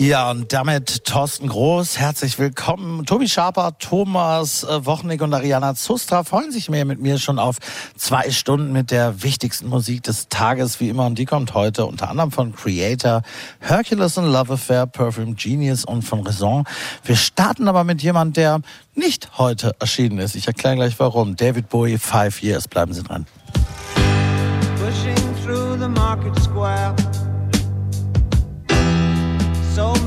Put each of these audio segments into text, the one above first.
Ja, und damit Thorsten Groß, herzlich willkommen. Tobi Schaper, Thomas äh, Wochnig und Ariana Zustra freuen sich mehr mit mir schon auf zwei Stunden mit der wichtigsten Musik des Tages, wie immer. Und die kommt heute unter anderem von Creator, Hercules and Love Affair, Perfume Genius und von Raison. Wir starten aber mit jemand, der nicht heute erschienen ist. Ich erkläre gleich warum. David Bowie, Five Years. Bleiben Sie dran. Pushing through the market square.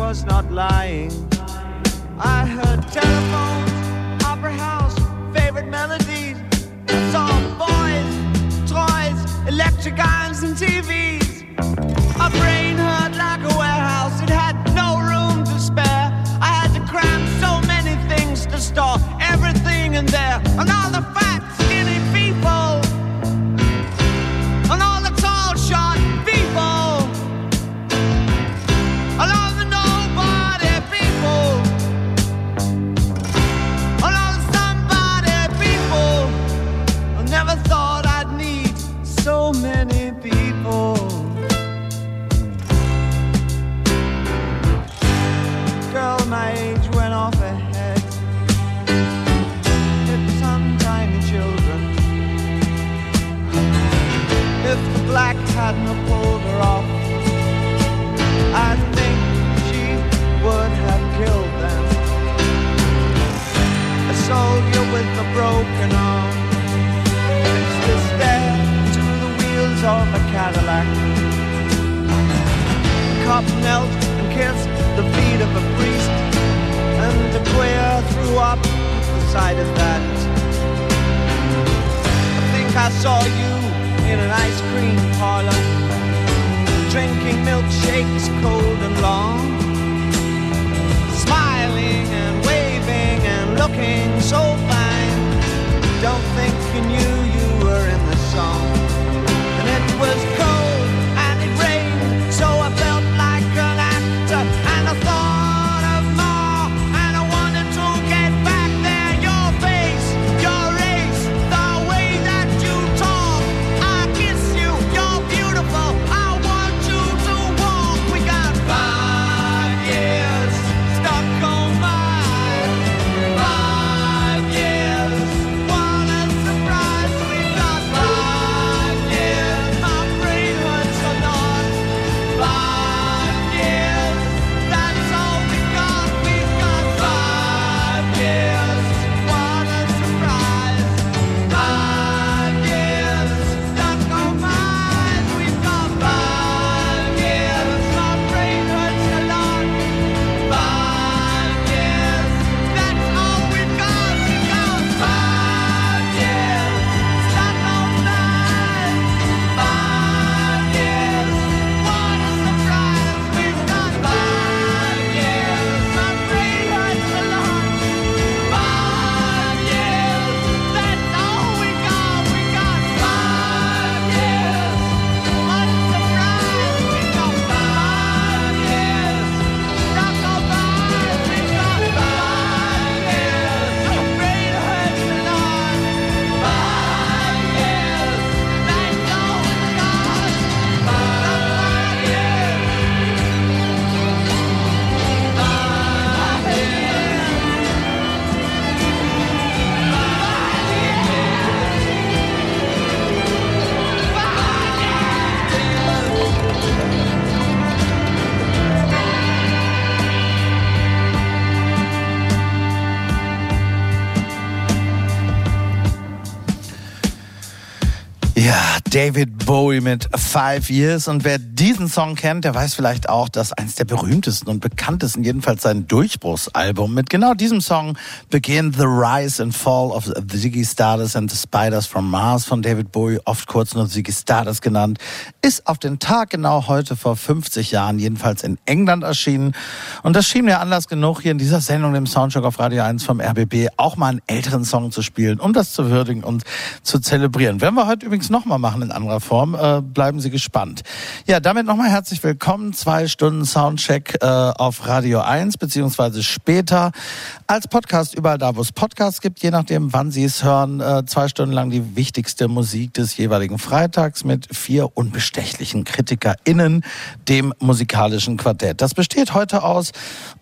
was not lying. I heard telephones, opera house, favorite melodies. Saw boys, toys, electric irons, and TVs. My brain broken arm fits the stair to the wheels of a Cadillac. Cop knelt and kissed the feet of a priest, and the queer threw up the sight of that. I think I saw you in an ice cream parlor, drinking milkshakes cold and long, smiling and waving and looking so fine. Think you knew you were in the song, Mit Five Years. Und wer diesen Song kennt, der weiß vielleicht auch, dass eins der berühmtesten und bekanntesten, jedenfalls sein Durchbruchsalbum, mit genau diesem Song beginnt The Rise and Fall of Ziggy Stardust and the Spiders from Mars von David Bowie, oft kurz nur Ziggy Stardust genannt, ist auf den Tag genau heute vor 50 Jahren, jedenfalls in England erschienen. Und das schien mir Anlass genug, hier in dieser Sendung, dem Soundtrack auf Radio 1 vom RBB, auch mal einen älteren Song zu spielen, um das zu würdigen und zu zelebrieren. Werden wir heute übrigens nochmal machen in anderer Form. Äh, bleiben Sie gespannt. Ja, damit nochmal herzlich willkommen. Zwei Stunden Soundcheck äh, auf Radio 1, beziehungsweise später als Podcast überall da, wo es Podcasts gibt, je nachdem, wann Sie es hören. Äh, zwei Stunden lang die wichtigste Musik des jeweiligen Freitags mit vier unbestechlichen KritikerInnen, dem musikalischen Quartett. Das besteht heute aus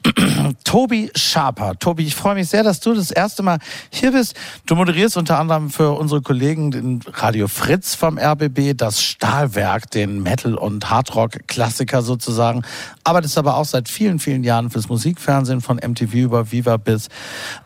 Tobi Schaper. Tobi, ich freue mich sehr, dass du das erste Mal hier bist. Du moderierst unter anderem für unsere Kollegen den Radio Fritz vom RBB, das Stahlwerk, den Metal- und Hardrock-Klassiker sozusagen. Arbeitest aber auch seit vielen, vielen Jahren fürs Musikfernsehen von MTV über Viva bis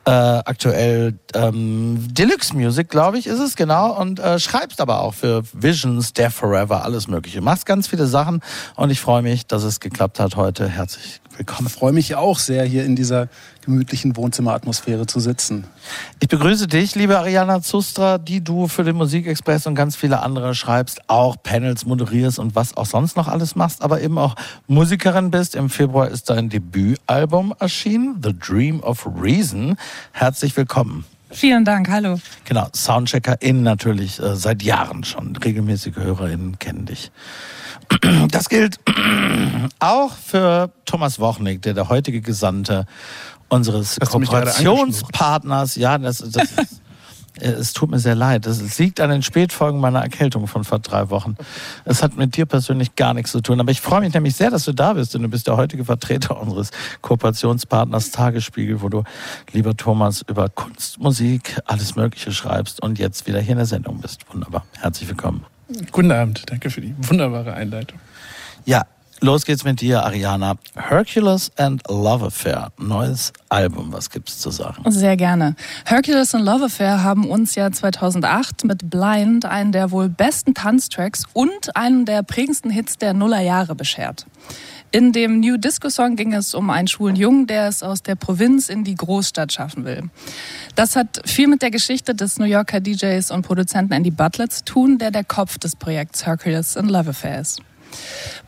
äh, aktuell ähm, Deluxe Music, glaube ich, ist es genau. Und äh, schreibst aber auch für Visions, Death Forever, alles Mögliche. Machst ganz viele Sachen und ich freue mich, dass es geklappt hat heute. Herzlich willkommen. Ich freue mich auch sehr, hier in dieser gemütlichen Wohnzimmeratmosphäre zu sitzen. Ich begrüße dich, liebe Ariana Zustra, die du für den Musikexpress und ganz viele andere schreibst, auch Panels moderierst und was auch sonst noch alles machst, aber eben auch Musikerin bist. Im Februar ist dein Debütalbum erschienen, The Dream of Reason. Herzlich willkommen. Vielen Dank, hallo. Genau, SoundcheckerInnen natürlich äh, seit Jahren schon. Regelmäßige HörerInnen kennen dich. Das gilt auch für Thomas Wochnik, der der heutige Gesandte unseres Kooperationspartners. Ja, das, das äh, es tut mir sehr leid. Es liegt an den Spätfolgen meiner Erkältung von vor drei Wochen. Es hat mit dir persönlich gar nichts zu tun. Aber ich freue mich nämlich sehr, dass du da bist. Und du bist der heutige Vertreter unseres Kooperationspartners Tagesspiegel, wo du, lieber Thomas, über Kunst, Musik, alles Mögliche schreibst und jetzt wieder hier in der Sendung bist. Wunderbar. Herzlich willkommen. Guten Abend. Danke für die wunderbare Einleitung. Ja, Los geht's mit dir, Ariana. Hercules and Love Affair, neues Album. Was gibt's zu sagen? Sehr gerne. Hercules and Love Affair haben uns ja 2008 mit Blind einen der wohl besten Tanztracks und einen der prägendsten Hits der Nullerjahre beschert. In dem New Disco Song ging es um einen schwulen Jungen, der es aus der Provinz in die Großstadt schaffen will. Das hat viel mit der Geschichte des New Yorker DJs und Produzenten Andy Butler zu tun, der der Kopf des Projekts Hercules and Love Affair ist.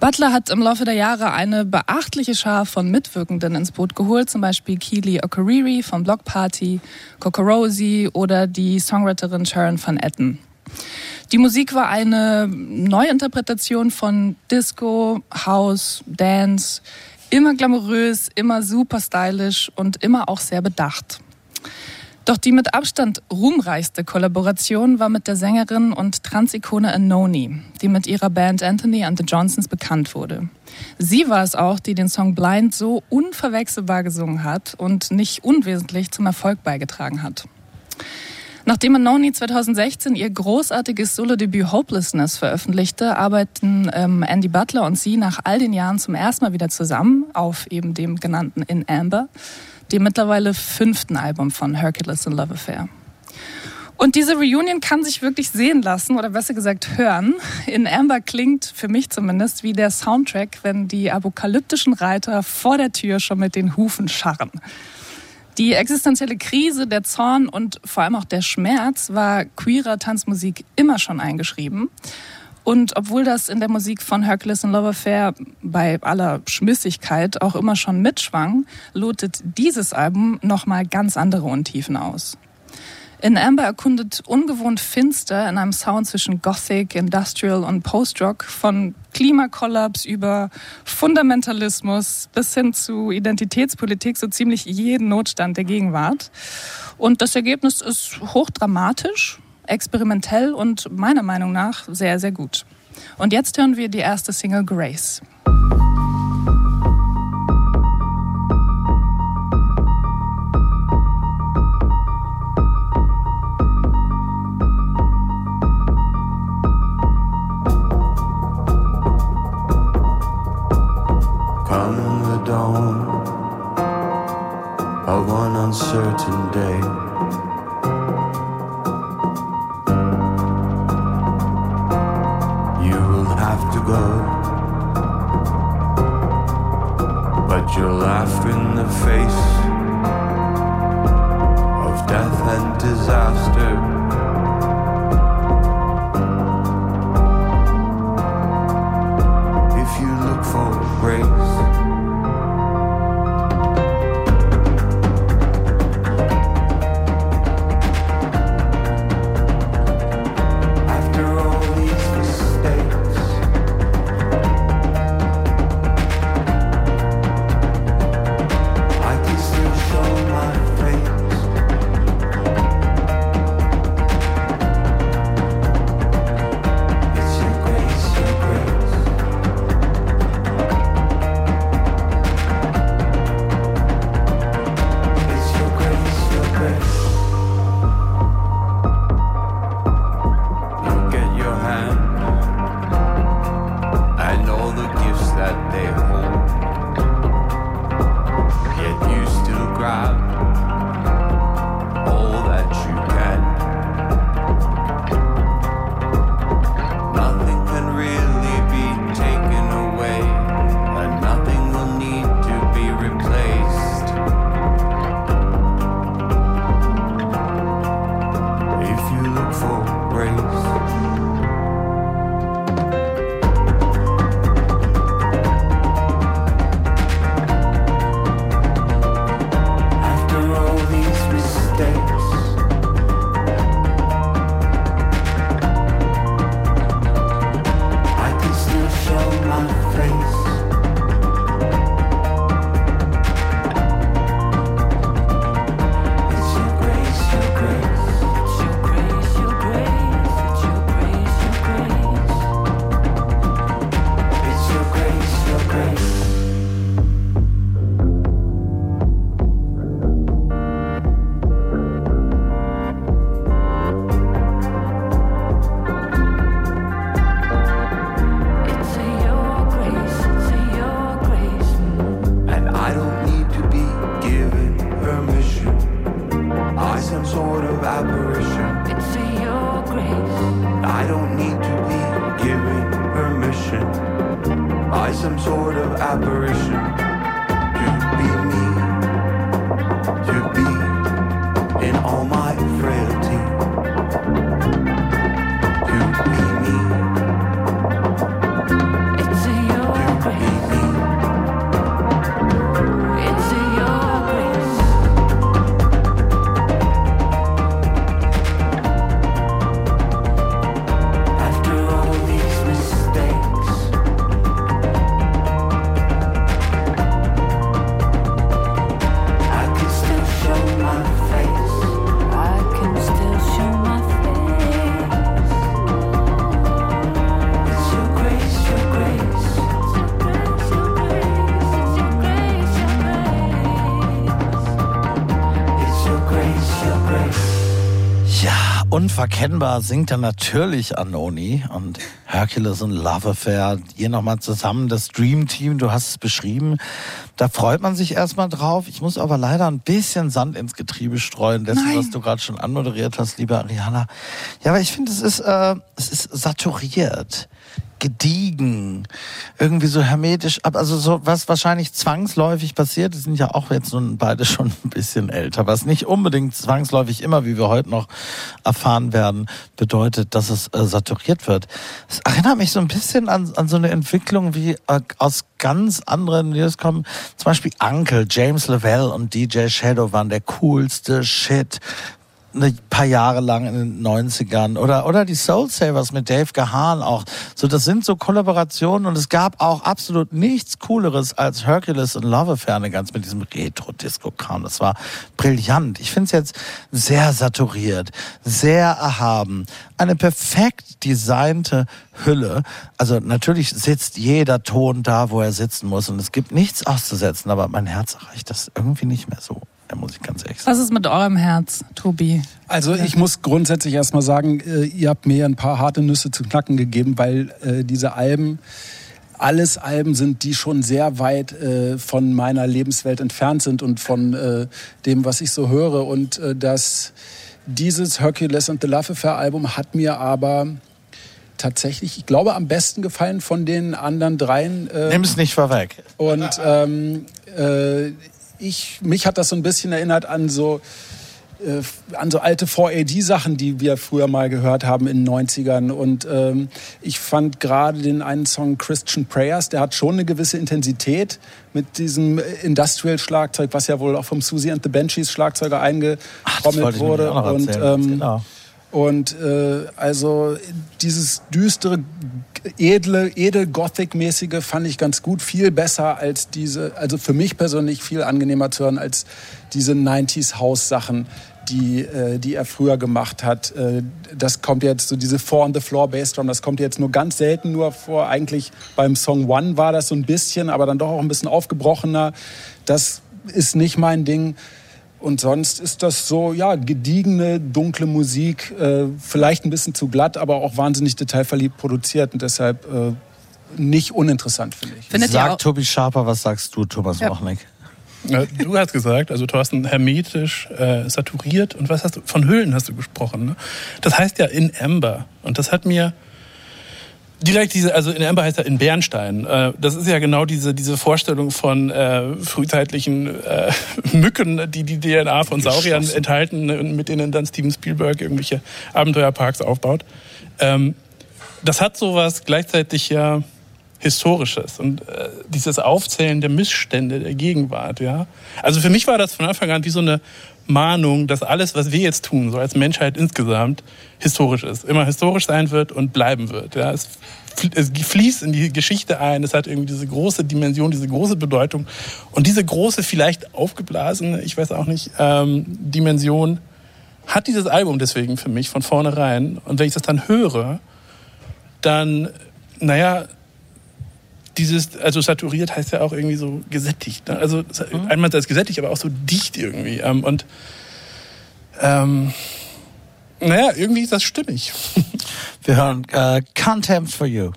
Butler hat im Laufe der Jahre eine beachtliche Schar von Mitwirkenden ins Boot geholt, zum Beispiel Keely Okariri vom Block Party, Rosie oder die Songwriterin Sharon van Etten. Die Musik war eine Neuinterpretation von Disco, House, Dance, immer glamourös, immer super stylisch und immer auch sehr bedacht. Doch die mit Abstand ruhmreichste Kollaboration war mit der Sängerin und Transikone Anoni, die mit ihrer Band Anthony and the Johnsons bekannt wurde. Sie war es auch, die den Song Blind so unverwechselbar gesungen hat und nicht unwesentlich zum Erfolg beigetragen hat. Nachdem Anoni 2016 ihr großartiges Solo-Debüt Hopelessness veröffentlichte, arbeiten ähm, Andy Butler und sie nach all den Jahren zum ersten Mal wieder zusammen auf eben dem genannten In Amber dem mittlerweile fünften Album von Hercules and Love Affair. Und diese Reunion kann sich wirklich sehen lassen oder besser gesagt hören. In Amber klingt für mich zumindest wie der Soundtrack, wenn die apokalyptischen Reiter vor der Tür schon mit den Hufen scharren. Die existenzielle Krise, der Zorn und vor allem auch der Schmerz war queerer Tanzmusik immer schon eingeschrieben. Und obwohl das in der Musik von Hercules and Love Affair bei aller Schmissigkeit auch immer schon mitschwang, lotet dieses Album nochmal ganz andere Untiefen aus. In Amber erkundet ungewohnt finster in einem Sound zwischen Gothic, Industrial und Post-Rock von Klimakollaps über Fundamentalismus bis hin zu Identitätspolitik so ziemlich jeden Notstand der Gegenwart. Und das Ergebnis ist hochdramatisch, experimentell und meiner Meinung nach sehr, sehr gut. Und jetzt hören wir die erste Single Grace. Come the dawn of one uncertain day. Good. But you're laughed in the face of death and disaster. If you look for grace. Unverkennbar singt er natürlich Anoni und Hercules und Love Affair. Ihr nochmal zusammen, das Dream Team, du hast es beschrieben. Da freut man sich erstmal drauf. Ich muss aber leider ein bisschen Sand ins Getriebe streuen, dessen, Nein. was du gerade schon anmoderiert hast, liebe Ariana. Ja, aber ich finde, es ist, äh, es ist saturiert. Gediegen, irgendwie so hermetisch, also so was wahrscheinlich zwangsläufig passiert, die sind ja auch jetzt nun beide schon ein bisschen älter, was nicht unbedingt zwangsläufig immer, wie wir heute noch erfahren werden, bedeutet, dass es äh, saturiert wird. Es erinnert mich so ein bisschen an, an so eine Entwicklung wie äh, aus ganz anderen News kommen, zum Beispiel Uncle, James Lavelle und DJ Shadow waren der coolste Shit ein paar Jahre lang in den 90ern oder oder die Soul Savers mit Dave Gahan auch. So das sind so Kollaborationen und es gab auch absolut nichts cooleres als Hercules und Love Affair ganz mit diesem Retro Disco Kram das war brillant. Ich finde es jetzt sehr saturiert sehr erhaben. Eine perfekt designte Hülle. Also natürlich sitzt jeder Ton da wo er sitzen muss und es gibt nichts auszusetzen aber mein Herz erreicht das irgendwie nicht mehr so da muss ich ganz ehrlich sagen Was ist mit eurem Herz, Tobi? Also ich muss grundsätzlich erstmal sagen, äh, ihr habt mir ein paar harte Nüsse zu knacken gegeben, weil äh, diese Alben, alles Alben sind, die schon sehr weit äh, von meiner Lebenswelt entfernt sind und von dem, was ich so höre. Und äh, das, dieses Hercules and the Love Affair Album hat mir aber tatsächlich, ich glaube, am besten gefallen von den anderen dreien. Nimm es nicht vorweg. und ähm, äh, ich, mich hat das so ein bisschen erinnert an so, äh, an so alte 4AD-Sachen, die wir früher mal gehört haben in den 90ern. Und ähm, ich fand gerade den einen Song Christian Prayers, der hat schon eine gewisse Intensität mit diesem Industrial-Schlagzeug, was ja wohl auch vom Susie and the Banshees Schlagzeuger eingetrommelt wurde. Und ähm, genau. Und äh, also dieses düstere, edle, edel Gothic-mäßige fand ich ganz gut, viel besser als diese, also für mich persönlich viel angenehmer zu hören als diese 90s House-Sachen, die, äh, die er früher gemacht hat. Äh, das kommt jetzt so diese Four on the Floor Bassdrum, das kommt jetzt nur ganz selten nur vor. Eigentlich beim Song One war das so ein bisschen, aber dann doch auch ein bisschen aufgebrochener. Das ist nicht mein Ding. Und sonst ist das so, ja, gediegene, dunkle Musik, äh, vielleicht ein bisschen zu glatt, aber auch wahnsinnig detailverliebt produziert und deshalb äh, nicht uninteressant, finde ich. Findet ihr Sag auch, Tobi Schaper, was sagst du, Thomas Ja. Mochnick? Ja, Du hast gesagt, also Thorsten, hermetisch, äh, saturiert und was hast du, von Hüllen hast du gesprochen. Ne? Das heißt ja in Amber und das hat mir direkt diese, also in Amber heißt ja in Bernstein. Äh, das ist ja genau diese, diese Vorstellung von äh, frühzeitlichen äh, Mücken, die die DNA von Sauriern enthalten, ne, mit denen dann Steven Spielberg irgendwelche Abenteuerparks aufbaut. Ähm, das hat sowas gleichzeitig ja Historisches und äh, dieses Aufzählen der Missstände der Gegenwart, ja. Also für mich war das von Anfang an wie so eine Mahnung, dass alles, was wir jetzt tun, so als Menschheit insgesamt, historisch ist, immer historisch sein wird und bleiben wird. Ja. Es, es fließt in die Geschichte ein, es hat irgendwie diese große Dimension, diese große Bedeutung und diese große, vielleicht aufgeblasene, ich weiß auch nicht, ähm, Dimension hat dieses Album deswegen für mich von vornherein. Und wenn ich das dann höre, dann, naja, dieses, also saturiert heißt ja auch irgendwie so gesättigt. Ne? Also einmal als gesättigt, aber auch so dicht irgendwie. Ähm, und ähm, naja, irgendwie ist das stimmig. Wir hören äh, Contempt for You.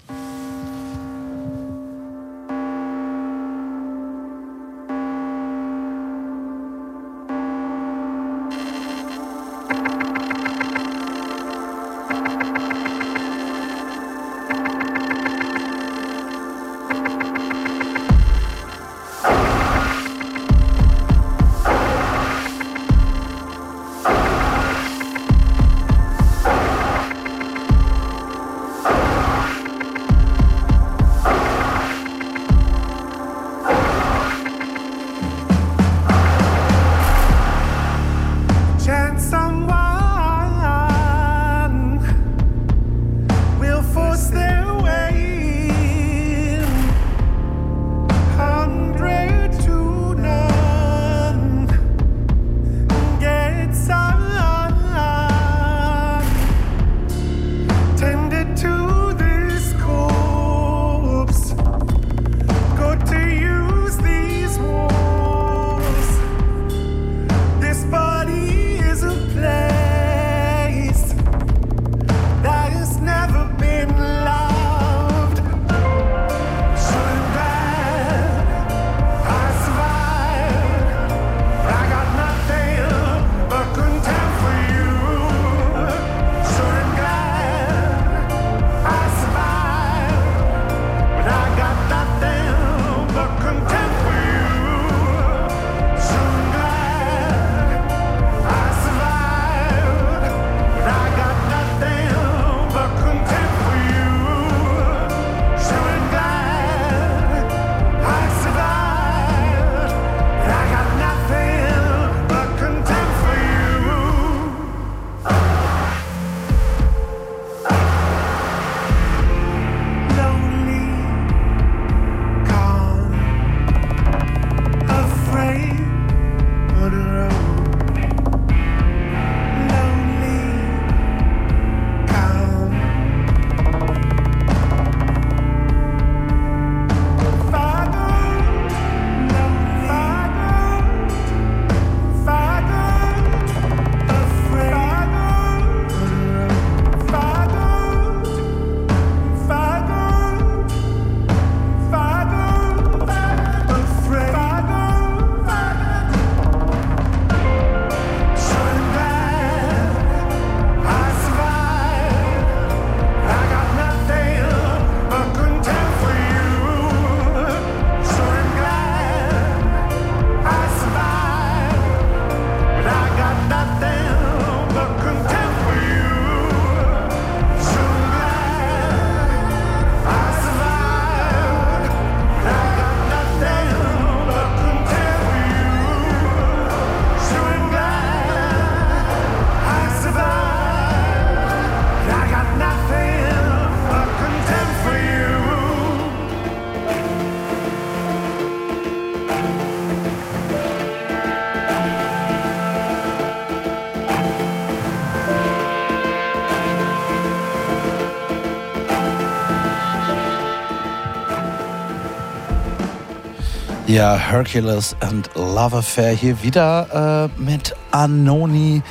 Ja, Hercules and Love Affair hier wieder äh, mit Anoni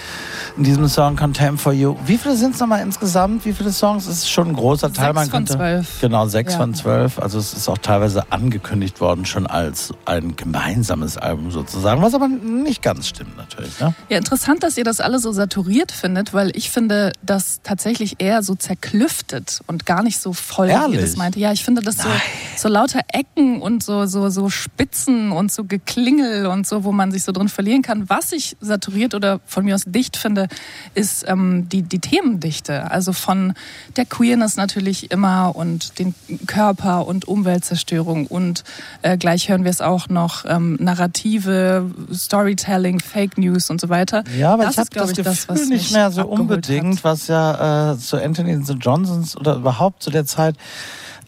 in diesem Song Contempt for You. Wie viele sind es nochmal insgesamt? Wie viele Songs? Es ist schon ein großer Teil. Sechs von zwölf. Genau, sechs Ja. von zwölf. Also es ist auch teilweise angekündigt worden, schon als ein gemeinsames Album sozusagen, was aber nicht ganz stimmt natürlich. Ne? Ja, interessant, dass ihr das alle so saturiert findet, weil ich finde das tatsächlich eher so zerklüftet und gar nicht so voll, wie Ehrlich? ihr das meinte. Ja, ich finde das so, so lauter Ecken und so, so, so Spitzen und so Geklingel und so, wo man sich so drin verlieren kann. Was ich saturiert oder von mir aus dicht finde, ist ähm, die, die Themendichte. Also von der Queerness natürlich immer und den Körper und Umweltzerstörung und äh, gleich hören wir es auch noch, ähm, Narrative, Storytelling, Fake News und so weiter. Ja, aber das ich habe das Gefühl das, was nicht mehr so unbedingt, Hat. was ja äh, zu Anthony Johnsons oder überhaupt zu der Zeit,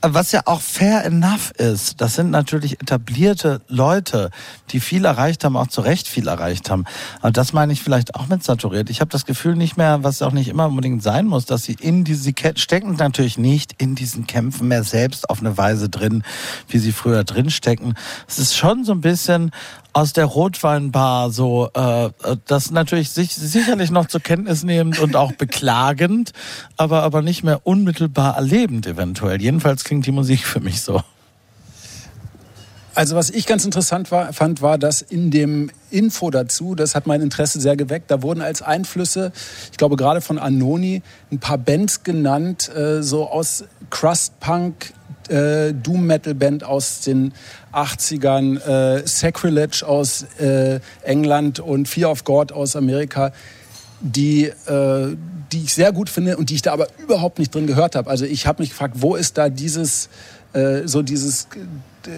was ja auch fair enough ist. Das sind natürlich etablierte Leute, die viel erreicht haben, auch zu Recht viel erreicht haben. Aber das meine ich vielleicht auch mit saturiert. Ich habe das Gefühl nicht mehr, was auch nicht immer unbedingt sein muss, dass sie in diese stecken natürlich nicht in diesen Kämpfen mehr selbst auf eine Weise drin, wie sie früher drin stecken. Es ist schon so ein bisschen aus der Rotweinbar so, äh, das natürlich sich, sicherlich noch zur Kenntnis nehmend und auch beklagend, aber, aber nicht mehr unmittelbar erlebend eventuell. Jedenfalls klingt die Musik für mich so. Also was ich ganz interessant war, fand, war, dass in dem Info dazu, das hat mein Interesse sehr geweckt, da wurden als Einflüsse, ich glaube gerade von Anoni, ein paar Bands genannt, äh, so aus Crust Punk, äh, Doom Metal Band aus den 80ern, äh, Sacrilege aus äh, England und Fear of God aus Amerika die, äh, die ich sehr gut finde und die ich da aber überhaupt nicht drin gehört habe. Also ich habe mich gefragt, wo ist da dieses, äh, so dieses,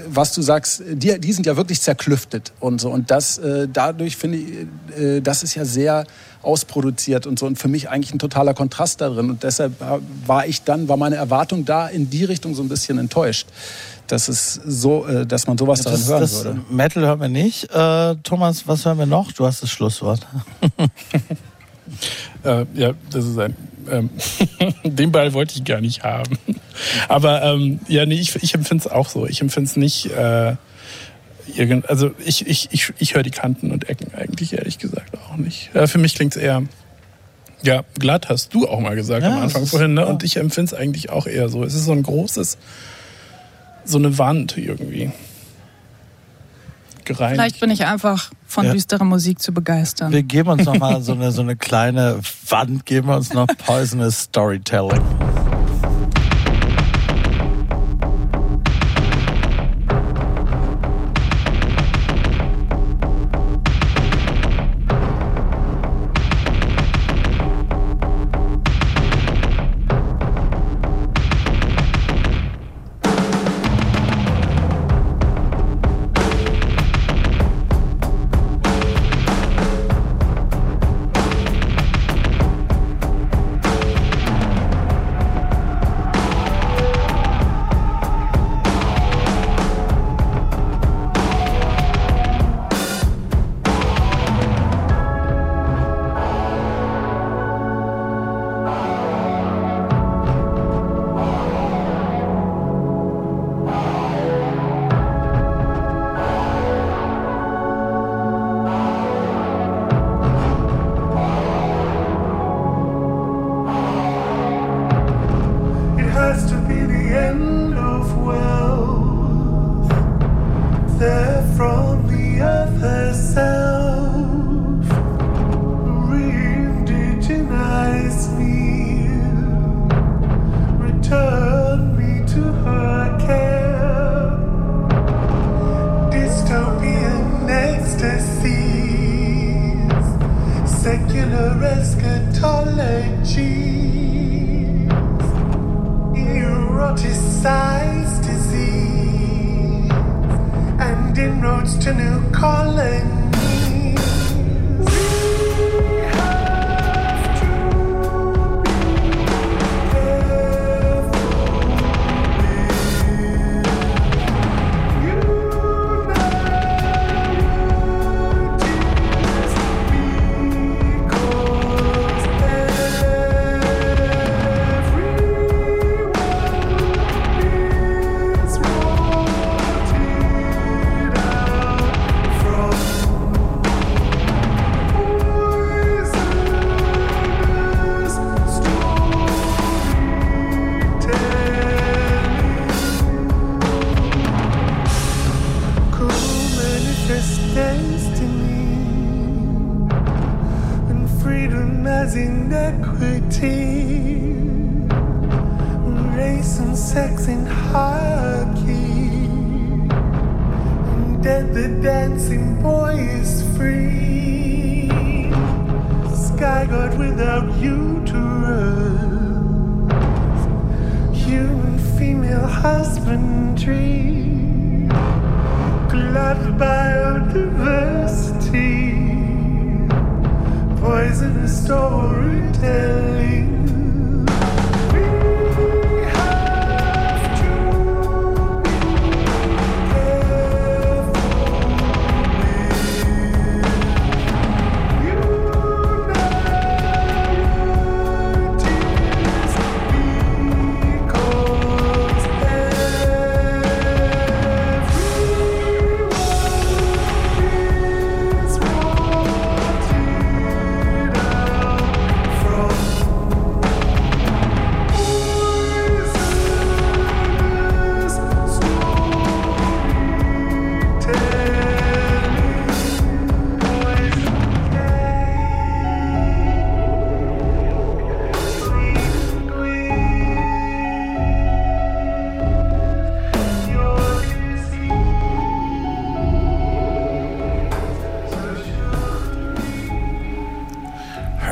was du sagst, die, die sind ja wirklich zerklüftet und so. Und das, äh, dadurch finde ich, äh, das ist ja sehr ausproduziert und so. Und für mich eigentlich ein totaler Kontrast da drin. Und deshalb war ich dann, war meine Erwartung da in die Richtung so ein bisschen enttäuscht. Dass es so, äh, dass man sowas darin Das, hören das würde. Metal hören wir nicht. Äh, Thomas, was hören wir noch? Du hast das Schlusswort. Äh, ja, das ist ein. Ähm, den Ball wollte ich gar nicht haben. Aber ähm, ja, nee, ich, ich empfinde es auch so. Ich empfinde es nicht. Äh, irgend, also ich, ich, ich, ich höre die Kanten und Ecken eigentlich ehrlich gesagt auch nicht. Äh, für mich klingt es eher. Ja, glatt hast du auch mal gesagt Ja, am Anfang vorhin, ne? Und ich empfinde es eigentlich auch eher so. Es ist so ein großes, so eine Wand irgendwie. Gereinigt. Vielleicht bin ich einfach von Ja. düsterer Musik zu begeistern. Wir geben uns noch mal so eine, so eine kleine Wand, geben wir uns noch Poisonous Storytelling.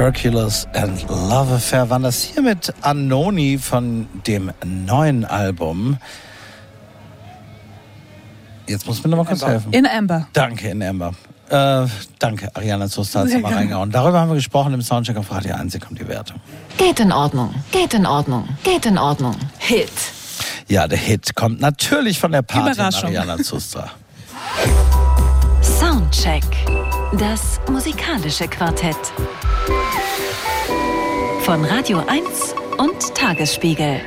Hercules and Love Affair waren das hier mit Annoni von dem neuen Album. Jetzt muss mir noch mal kurz helfen. In Amber. Danke, in Amber. Äh, danke, Ariana Zuster hat mal reingehauen. Darüber haben wir gesprochen im Soundcheck auf Radio 1. Hier kommt die Wertung. Geht in Ordnung, geht in Ordnung, geht in Ordnung. Hit. Ja, der Hit kommt natürlich von der Party Überraschung. Ariana Zuster. Soundcheck. Das musikalische Quartett. Von Radio 1 und Tagesspiegel.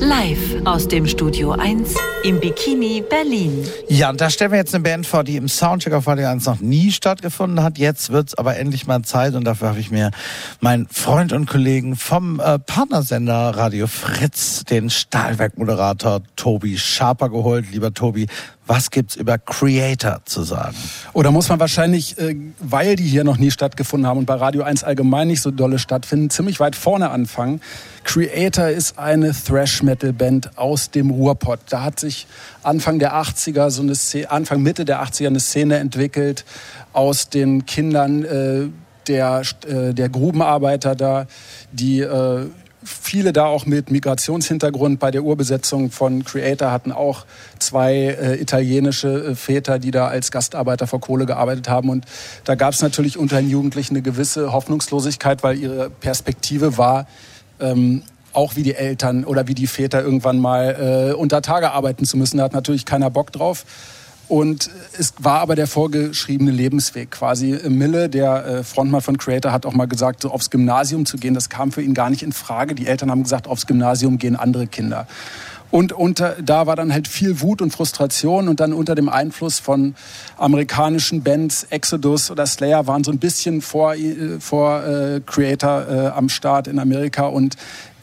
Live aus dem Studio 1 im Bikini Berlin. Ja, und da stellen wir jetzt eine Band vor, die im Soundcheck auf Radio 1 noch nie stattgefunden hat. Jetzt wird's aber endlich mal Zeit und dafür habe ich mir meinen Freund und Kollegen vom äh, Partnersender Radio Fritz, den Stahlwerk-Moderator Tobi Schaper geholt. Lieber Tobi, was gibt's über Creator zu sagen? Oder muss man wahrscheinlich, äh, weil die hier noch nie stattgefunden haben und bei Radio 1 allgemein nicht so dolle stattfinden, ziemlich weit vorne anfangen. Creator ist eine Thrash-Metal-Band aus dem Ruhrpott. Da hat sich Anfang der 80er, so eine Szene, Anfang Mitte der 80er eine Szene entwickelt aus den Kindern äh, der, äh, der Grubenarbeiter da, die äh, viele da auch mit Migrationshintergrund bei der Urbesetzung von Creator hatten auch zwei äh, italienische äh, Väter, die da als Gastarbeiter vor Kohle gearbeitet haben. Und da gab es natürlich unter den Jugendlichen eine gewisse Hoffnungslosigkeit, weil ihre Perspektive war, ähm, auch wie die Eltern oder wie die Väter irgendwann mal äh, unter Tage arbeiten zu müssen. Da hat natürlich keiner Bock drauf. Und es war aber der vorgeschriebene Lebensweg quasi. Mille, der äh, Frontmann von Creator, hat auch mal gesagt, so aufs Gymnasium zu gehen, das kam für ihn gar nicht in Frage. Die Eltern haben gesagt, aufs Gymnasium gehen andere Kinder. Und unter, da war dann halt viel Wut und Frustration und dann unter dem Einfluss von amerikanischen Bands, Exodus oder Slayer, waren so ein bisschen vor, äh, vor äh, Creator äh, am Start in Amerika und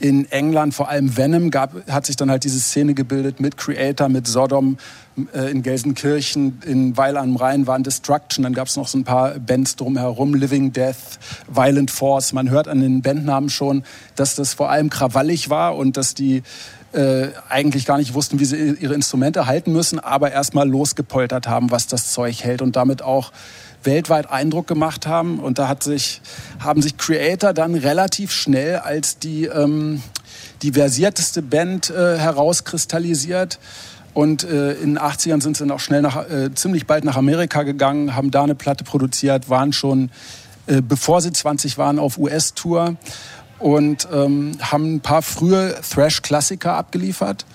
in England, vor allem Venom, gab, hat sich dann halt diese Szene gebildet mit Creator, mit Sodom, äh, in Gelsenkirchen, in Weil am Rhein waren Destruction, dann gab es noch so ein paar Bands drumherum, Living Death, Violent Force. Man hört an den Bandnamen schon, dass das vor allem krawallig war und dass die äh, eigentlich gar nicht wussten, wie sie ihre Instrumente halten müssen, aber erstmal losgepoltert haben, was das Zeug hält und damit auch weltweit Eindruck gemacht haben. Und da hat sich, haben sich Creator dann relativ schnell als die ähm, die versierteste Band äh, herauskristallisiert. Und äh, in den 80ern sind sie dann auch schnell nach, äh, ziemlich bald nach Amerika gegangen, haben da eine Platte produziert, waren schon, äh, bevor sie 20 waren, auf US-Tour und ähm, haben ein paar frühe Thrash-Klassiker abgeliefert.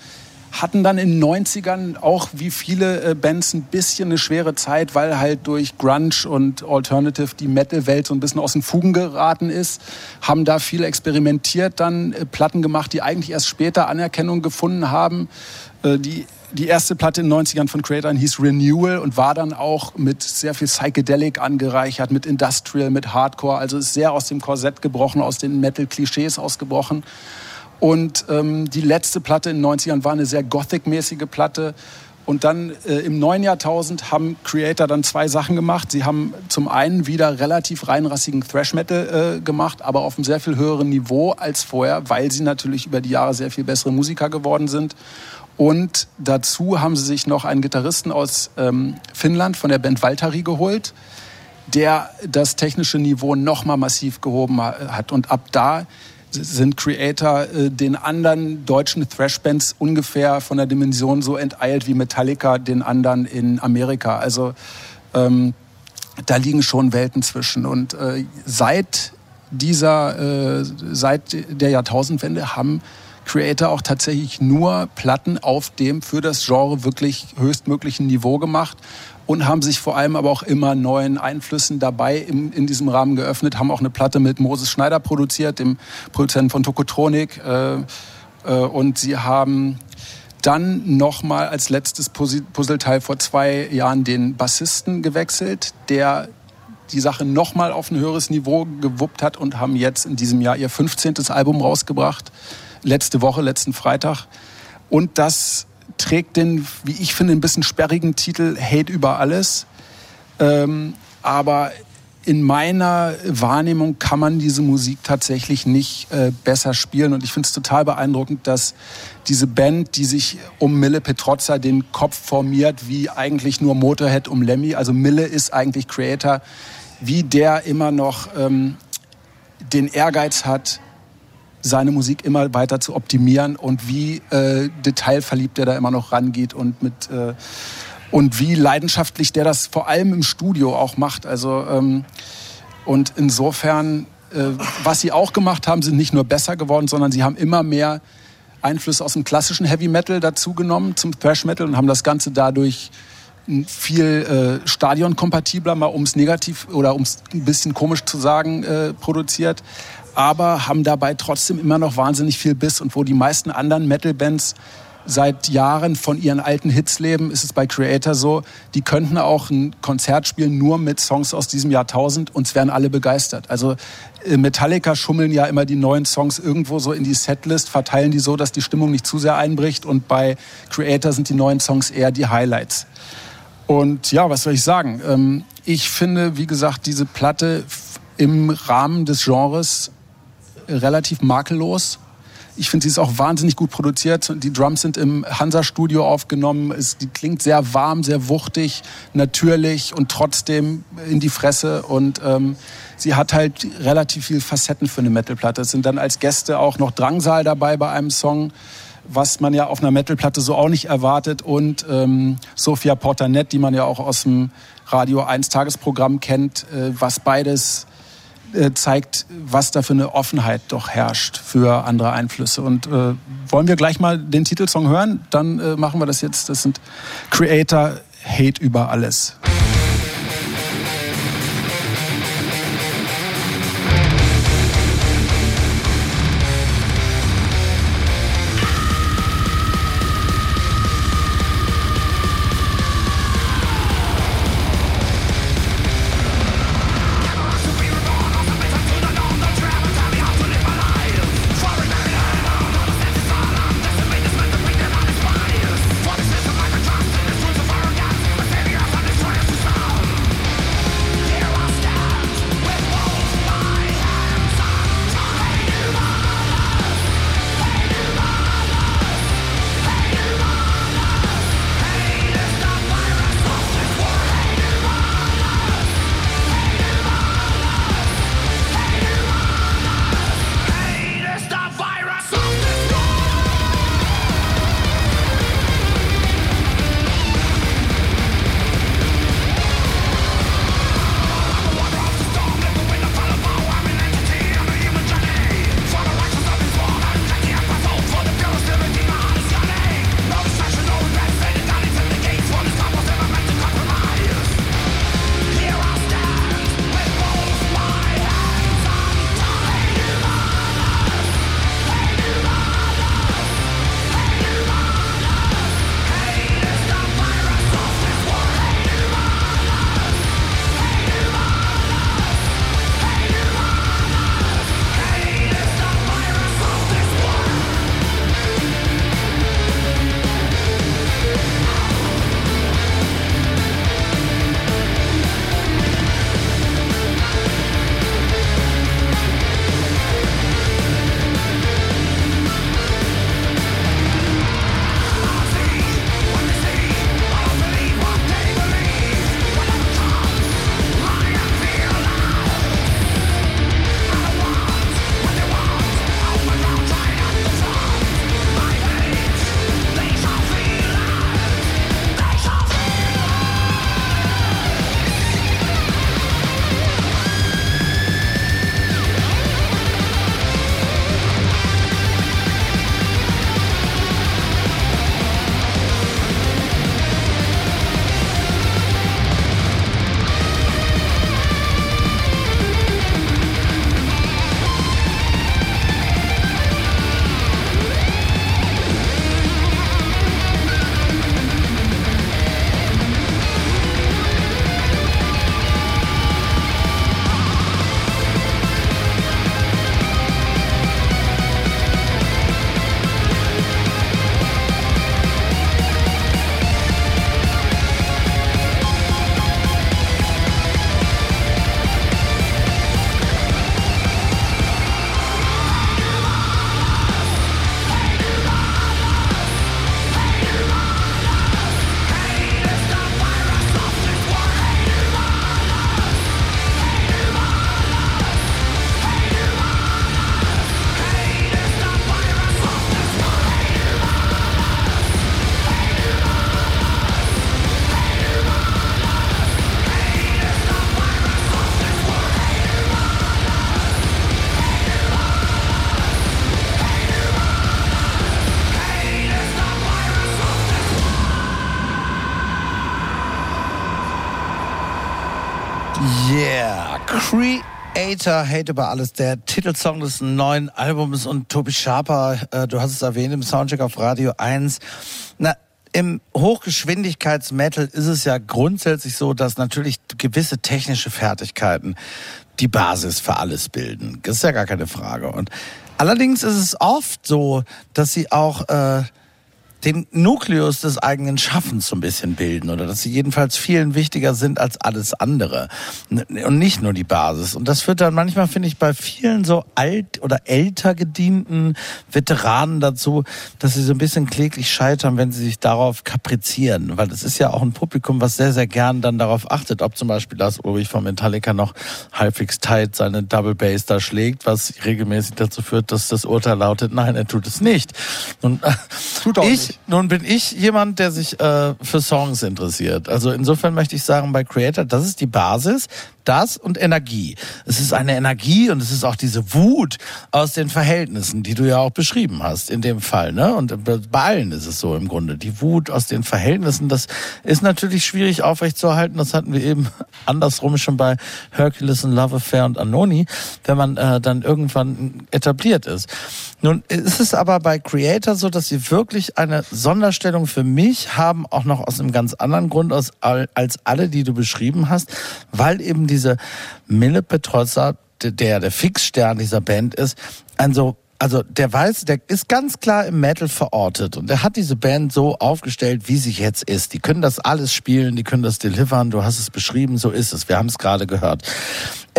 Hatten dann in den 90ern auch wie viele äh, Bands ein bisschen eine schwere Zeit, weil halt durch Grunge und Alternative die Metal-Welt so ein bisschen aus den Fugen geraten ist. Haben da viel experimentiert, dann äh, Platten gemacht, die eigentlich erst später Anerkennung gefunden haben. Äh, die die erste Platte in den 90ern von Creator hieß Renewal und war dann auch mit sehr viel Psychedelic angereichert, mit Industrial, mit Hardcore. Also ist sehr aus dem Korsett gebrochen, aus den Metal-Klischees ausgebrochen. Und ähm, die letzte Platte in den 90ern war eine sehr Gothic-mäßige Platte. Und dann äh, im neuen Jahrtausend haben Creator dann zwei Sachen gemacht. Sie haben zum einen wieder relativ reinrassigen Thrash Metal äh, gemacht, aber auf einem sehr viel höheren Niveau als vorher, weil sie natürlich über die Jahre sehr viel bessere Musiker geworden sind. Und dazu haben sie sich noch einen Gitarristen aus ähm, Finnland von der Band Valtari geholt, der das technische Niveau noch mal massiv gehoben hat. Und ab da sind Creator äh, den anderen deutschen Thrash-Bands ungefähr von der Dimension so enteilt wie Metallica den anderen in Amerika. Also ähm, da liegen schon Welten zwischen. Und äh, seit dieser, äh, seit der Jahrtausendwende haben Creator auch tatsächlich nur Platten auf dem für das Genre wirklich höchstmöglichen Niveau gemacht und haben sich vor allem aber auch immer neuen Einflüssen dabei in, in diesem Rahmen geöffnet, haben auch eine Platte mit Moses Schneider produziert, dem Produzenten von Tokotronik. Äh, äh, und sie haben dann nochmal als letztes Puzzleteil vor zwei Jahren den Bassisten gewechselt, der die Sache nochmal auf ein höheres Niveau gewuppt hat und haben jetzt in diesem Jahr ihr 15. Album rausgebracht. Letzte Woche, letzten Freitag. Und das trägt den, wie ich finde, ein bisschen sperrigen Titel Hate über alles. Ähm, aber in meiner Wahrnehmung kann man diese Musik tatsächlich nicht äh, besser spielen. Und ich finde es total beeindruckend, dass diese Band, die sich um Mille Petrozza den Kopf formiert, wie eigentlich nur Motorhead um Lemmy, also Mille ist eigentlich Creator, wie der immer noch ähm, den Ehrgeiz hat, seine Musik immer weiter zu optimieren und wie äh, detailverliebt er da immer noch rangeht und mit äh, und wie leidenschaftlich der das vor allem im Studio auch macht. Also ähm, und insofern, äh, was sie auch gemacht haben, sind nicht nur besser geworden, sondern sie haben immer mehr Einflüsse aus dem klassischen Heavy Metal dazugenommen zum Thrash Metal und haben das Ganze dadurch viel äh, stadionkompatibler, mal ums negativ oder ums ein bisschen komisch zu sagen, äh, produziert aber haben dabei trotzdem immer noch wahnsinnig viel Biss. Und wo die meisten anderen Metal-Bands seit Jahren von ihren alten Hits leben, ist es bei Creator so, die könnten auch ein Konzert spielen nur mit Songs aus diesem Jahrtausend und es wären alle begeistert. Also äh, Metallica schummeln ja immer die neuen Songs irgendwo so in die Setlist, verteilen die so, dass die Stimmung nicht zu sehr einbricht und bei Creator sind die neuen Songs eher die Highlights. Und ja, was soll ich sagen? Ähm, ich finde, wie gesagt, diese Platte im Rahmen des Genres relativ makellos. Ich finde, sie ist auch wahnsinnig gut produziert. Die Drums sind im Hansa-Studio aufgenommen. Es, die klingt sehr warm, sehr wuchtig, natürlich und trotzdem in die Fresse. Und ähm, sie hat halt relativ viel Facetten für eine Metalplatte. Es sind dann als Gäste auch noch Drangsal dabei bei einem Song, was man ja auf einer Metalplatte so auch nicht erwartet. Und ähm, Sophia Portanet, die man ja auch aus dem Radio 1 Tagesprogramm kennt, äh, was beides zeigt, was da für eine Offenheit doch herrscht für andere Einflüsse. Und äh, wollen wir gleich mal den Titelsong hören? Dann äh, machen wir das jetzt. Das sind Creator Hate über alles. Creator, Hate über alles, der Titelsong des neuen Albums und Tobi Schaper, äh, du hast es erwähnt im Soundcheck auf Radio 1. Na, im Hochgeschwindigkeitsmetal ist es ja grundsätzlich so, dass natürlich gewisse technische Fertigkeiten die Basis für alles bilden. Das ist ja gar keine Frage. Und allerdings ist es oft so, dass sie auch äh, den Nukleus des eigenen Schaffens so ein bisschen bilden oder dass sie jedenfalls vielen wichtiger sind als alles andere und nicht nur die Basis. Und das führt dann manchmal, finde ich, bei vielen so alt oder älter gedienten Veteranen dazu, dass sie so ein bisschen kläglich scheitern, wenn sie sich darauf kaprizieren. Weil das ist ja auch ein Publikum, was sehr, sehr gern dann darauf achtet, ob zum Beispiel Lars Ulrich von Metallica noch halbwegs tight seine Double Bass da schlägt, was regelmäßig dazu führt, dass das Urteil lautet, nein, er tut es nicht. Und äh, Tut auch ich, nicht. Nun bin ich jemand, der sich äh, für Songs interessiert. Also insofern möchte ich sagen, bei Creator, das ist die Basis, das und Energie. Es ist eine Energie und es ist auch diese Wut aus den Verhältnissen, die du ja auch beschrieben hast in dem Fall. Ne? Und bei allen ist es so im Grunde. Die Wut aus den Verhältnissen, das ist natürlich schwierig aufrechtzuerhalten. Das hatten wir eben andersrum schon bei Hercules und Love Affair und Anoni, wenn man äh, dann irgendwann etabliert ist. Nun ist es aber bei Creator so, dass sie wirklich eine Sonderstellung für mich haben, auch noch aus einem ganz anderen Grund aus, als alle, die du beschrieben hast, weil eben diese Mille Petrozza, der der Fixstern dieser Band ist, ein so also der weiß, der ist ganz klar im Metal verortet und der hat diese Band so aufgestellt, wie sie jetzt ist. Die können das alles spielen, die können das delivern, du hast es beschrieben, so ist es. Wir haben es gerade gehört.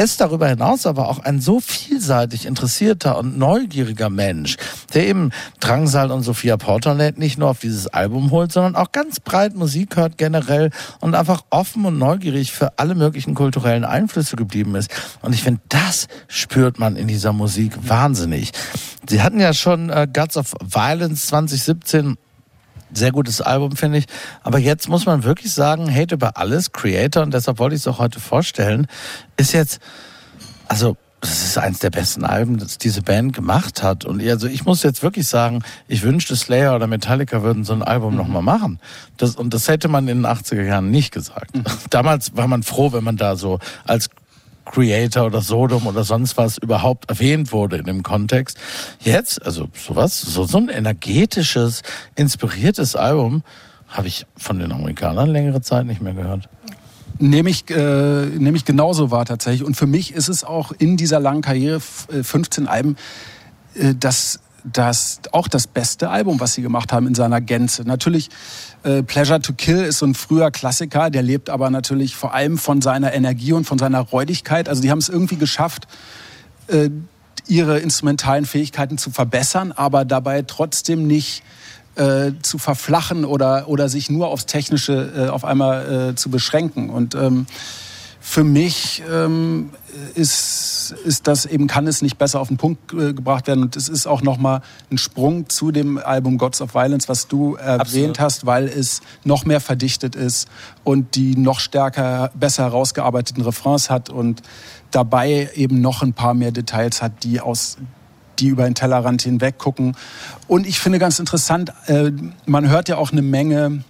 Er ist darüber hinaus aber auch ein so vielseitig interessierter und neugieriger Mensch, der eben Drangsal und Sophia Porterlet nicht nur auf dieses Album holt, sondern auch ganz breit Musik hört generell und einfach offen und neugierig für alle möglichen kulturellen Einflüsse geblieben ist. Und ich finde, das spürt man in dieser Musik wahnsinnig. Sie hatten ja schon äh, Guts of Violence 2017 sehr gutes Album, finde ich. Aber jetzt muss man wirklich sagen, Hate über alles, Creator, und deshalb wollte ich es auch heute vorstellen, ist jetzt, also, das ist eins der besten Alben, das diese Band gemacht hat. Und also ich muss jetzt wirklich sagen, ich wünschte, Slayer oder Metallica würden so ein Album mhm. nochmal machen. Das, und das hätte man in den 80er Jahren nicht gesagt. Mhm. Damals war man froh, wenn man da so als Creator oder Sodom oder sonst was überhaupt erwähnt wurde in dem Kontext. Jetzt, also sowas, so, so ein energetisches, inspiriertes Album habe ich von den Amerikanern längere Zeit nicht mehr gehört. Nehme ich, äh, nehme ich genauso wahr tatsächlich. Und für mich ist es auch in dieser langen Karriere, f- äh, 15 Alben, äh, das, das auch das beste Album, was sie gemacht haben in seiner Gänze. Natürlich, äh, Pleasure to Kill ist so ein früher Klassiker, der lebt aber natürlich vor allem von seiner Energie und von seiner Räudigkeit. Also die haben es irgendwie geschafft, äh, ihre instrumentalen Fähigkeiten zu verbessern, aber dabei trotzdem nicht äh, zu verflachen oder, oder sich nur aufs Technische äh, auf einmal äh, zu beschränken. Und ähm, für mich ähm, ist, ist das eben, kann es nicht besser auf den Punkt äh, gebracht werden. Und es ist auch nochmal ein Sprung zu dem Album Gods of Violence, was du erwähnt Absolut. hast, weil es noch mehr verdichtet ist und die noch stärker, besser herausgearbeiteten Refrains hat und dabei eben noch ein paar mehr Details hat, die aus die über den Tellerrand hinweg gucken. Und ich finde ganz interessant, äh, man hört ja auch eine Menge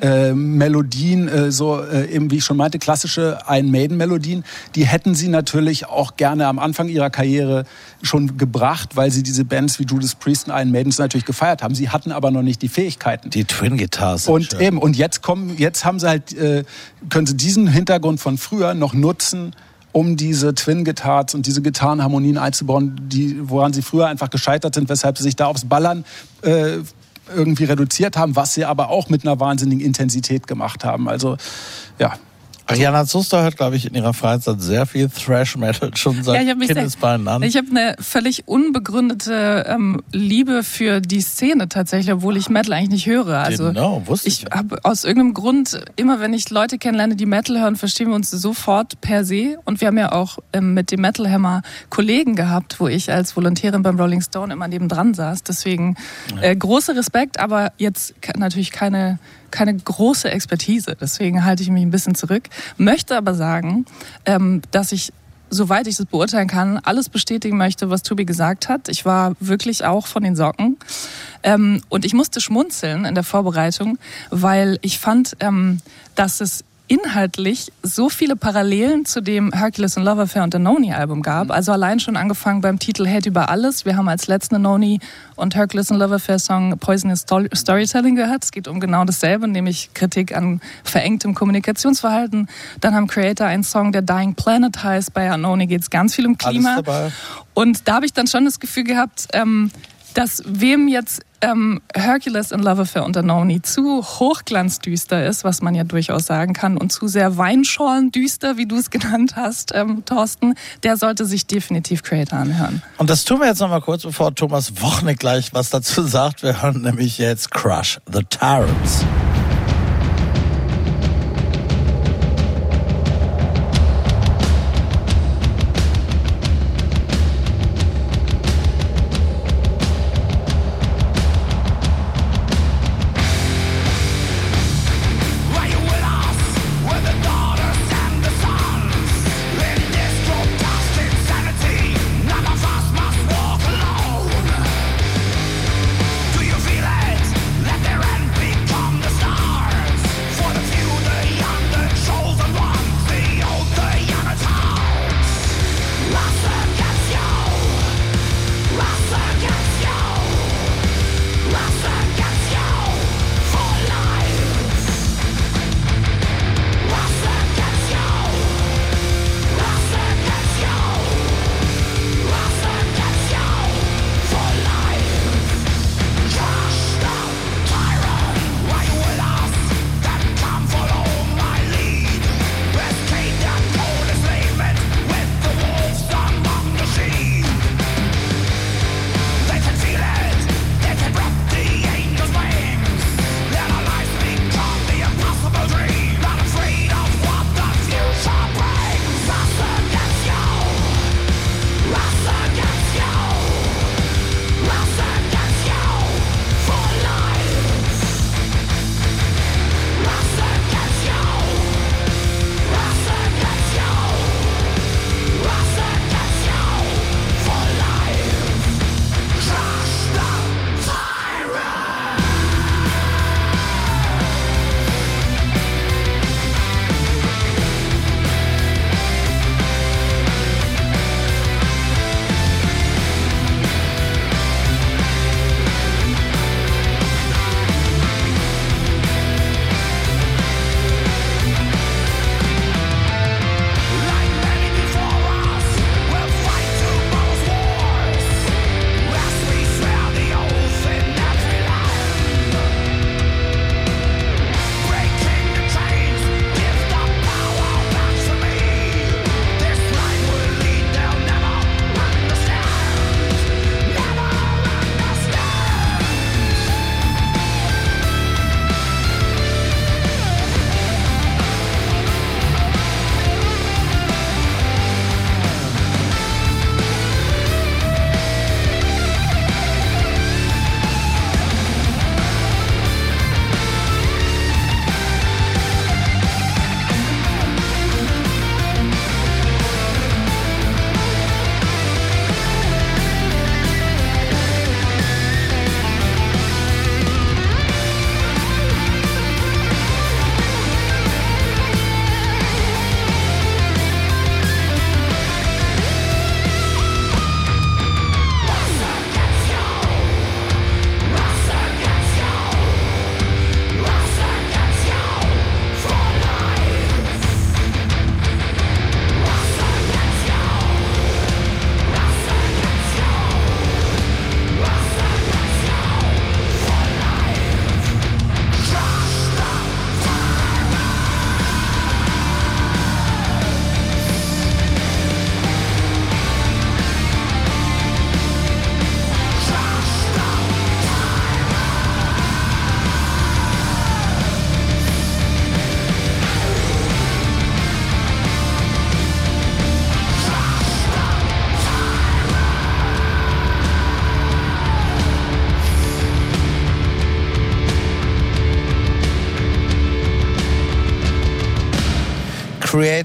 äh, Melodien, äh, so äh, eben wie ich schon meinte, klassische Iron Maiden Melodien, die hätten sie natürlich auch gerne am Anfang ihrer Karriere schon gebracht, weil sie diese Bands wie Judas Priest und Iron Maidens natürlich gefeiert haben. Sie hatten aber noch nicht die Fähigkeiten. Die Twin Guitars. Und schön. eben, und jetzt kommen, jetzt haben sie halt, äh, können sie diesen Hintergrund von früher noch nutzen, um diese Twin Guitars und diese Gitarrenharmonien einzubauen, die, woran sie früher einfach gescheitert sind, weshalb sie sich da aufs Ballern äh, irgendwie reduziert haben, was sie aber auch mit einer wahnsinnigen Intensität gemacht haben. Also ja, Ariana Zuster hört, glaube ich, in ihrer Freizeit sehr viel Thrash Metal schon seit Ja, ich habe mich sehr- Kindesbeinen an. Ich habe eine völlig unbegründete ähm, Liebe für die Szene tatsächlich, obwohl ich Metal eigentlich nicht höre. Also Genau, wusste ich ich habe aus irgendeinem Grund immer, wenn ich Leute kennenlerne, die Metal hören, verstehen wir uns sofort per se. Und wir haben ja auch ähm, mit dem Metal Hammer Kollegen gehabt, wo ich als Volontärin beim Rolling Stone immer nebendran saß. Deswegen äh, großer Respekt, aber jetzt natürlich keine keine große Expertise. Deswegen halte ich mich ein bisschen zurück. Möchte aber sagen, ähm, dass ich soweit ich das beurteilen kann, alles bestätigen möchte, was Tobi gesagt hat. Ich war wirklich auch von den Socken. Ähm, und ich musste schmunzeln in der Vorbereitung, weil ich fand, ähm, dass es inhaltlich so viele Parallelen zu dem Hercules and Love Affair und Noni Album gab. Mhm. Also allein schon angefangen beim Titel Hate über alles. Wir haben als letzten Noni und Hercules and Love Affair Song Poisonous Sto- Storytelling gehört. Es geht um genau dasselbe, nämlich Kritik an verengtem Kommunikationsverhalten. Dann haben Creator einen Song, der Dying Planet heißt. Bei Anoni geht es ganz viel um Klima. Und da habe ich dann schon das Gefühl gehabt, ähm, dass wem jetzt ähm, Hercules in Love Affair und Anoni zu hochglanzdüster ist, was man ja durchaus sagen kann, und zu sehr Weinschorlen-düster, wie du es genannt hast, ähm, Thorsten, der sollte sich definitiv Creator anhören. Und das tun wir jetzt noch mal kurz, bevor Thomas Wochne gleich was dazu sagt. Wir hören nämlich jetzt Crush the Tyrants.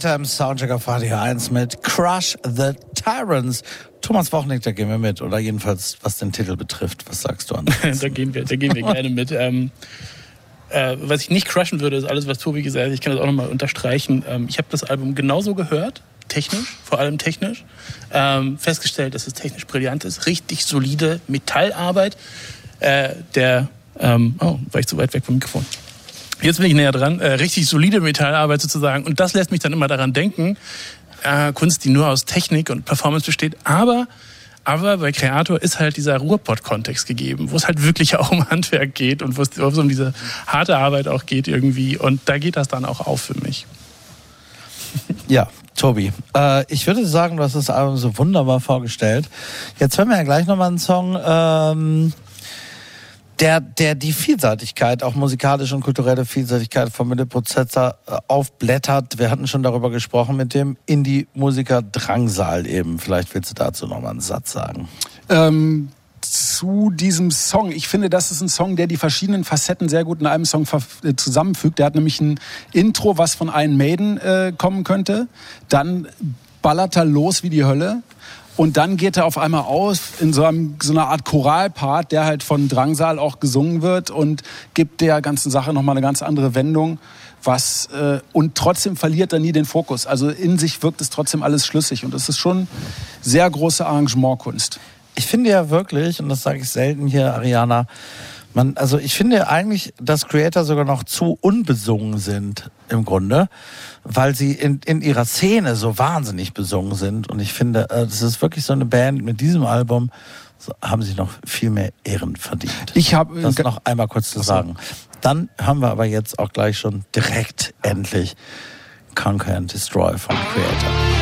Creator im Soundcheck auf Radio 1 mit Crush the Tyrants. Thomas Wochnick, da gehen wir mit. Oder jedenfalls, was den Titel betrifft. Was sagst du an? da gehen wir, da gehen wir gerne mit. Ähm, Äh, was ich nicht crushen würde, ist alles, was Tobi gesagt hat. Ich kann das auch nochmal unterstreichen. Ähm, ich habe das Album genauso gehört, technisch, vor allem technisch. Ähm, festgestellt, dass es technisch brillant ist. Richtig solide Metallarbeit. Äh, der, ähm, oh, war ich zu weit weg vom Mikrofon. Jetzt bin ich näher dran. Äh, richtig solide Metallarbeit sozusagen. Und das lässt mich dann immer daran denken, äh, Kunst, die nur aus Technik und Performance besteht. Aber, aber bei Creator ist halt dieser Ruhrpott-Kontext gegeben, wo es halt wirklich auch um Handwerk geht und wo es um diese harte Arbeit auch geht irgendwie. Und da geht das dann auch auf für mich. Ja, Tobi, äh, ich würde sagen, du hast das Album so wunderbar vorgestellt. Jetzt hören wir ja gleich nochmal einen Song, ähm, der, der die Vielseitigkeit, auch musikalische und kulturelle Vielseitigkeit von Mittelprozessor äh, aufblättert. Wir hatten schon darüber gesprochen mit dem Indie-Musiker Drangsal eben. Vielleicht willst du dazu nochmal einen Satz sagen. Ähm, zu diesem Song. Ich finde, das ist ein Song, der die verschiedenen Facetten sehr gut in einem Song äh, zusammenfügt. Der hat nämlich ein Intro, was von Iron Maiden äh, kommen könnte. Dann ballert er los wie die Hölle. Und dann geht er auf einmal aus in so, einem, so einer Art Choralpart, der halt von Drangsal auch gesungen wird und gibt der ganzen Sache nochmal eine ganz andere Wendung. Was, äh, und trotzdem verliert er nie den Fokus. Also in sich wirkt es trotzdem alles schlüssig. Und das ist schon sehr große Arrangementkunst. Ich finde ja wirklich, und das sage ich selten hier, Ariana, man, also ich finde eigentlich, dass Creator sogar noch zu unbesungen sind im Grunde, weil sie in, in ihrer Szene so wahnsinnig besungen sind. Und ich finde, äh, das ist wirklich so eine Band mit diesem Album, so, haben sie noch viel mehr Ehren verdient. Ich habe Das noch einmal kurz zu sagen. Dann haben wir aber jetzt auch gleich schon direkt endlich Conquer and Destroy von Creator.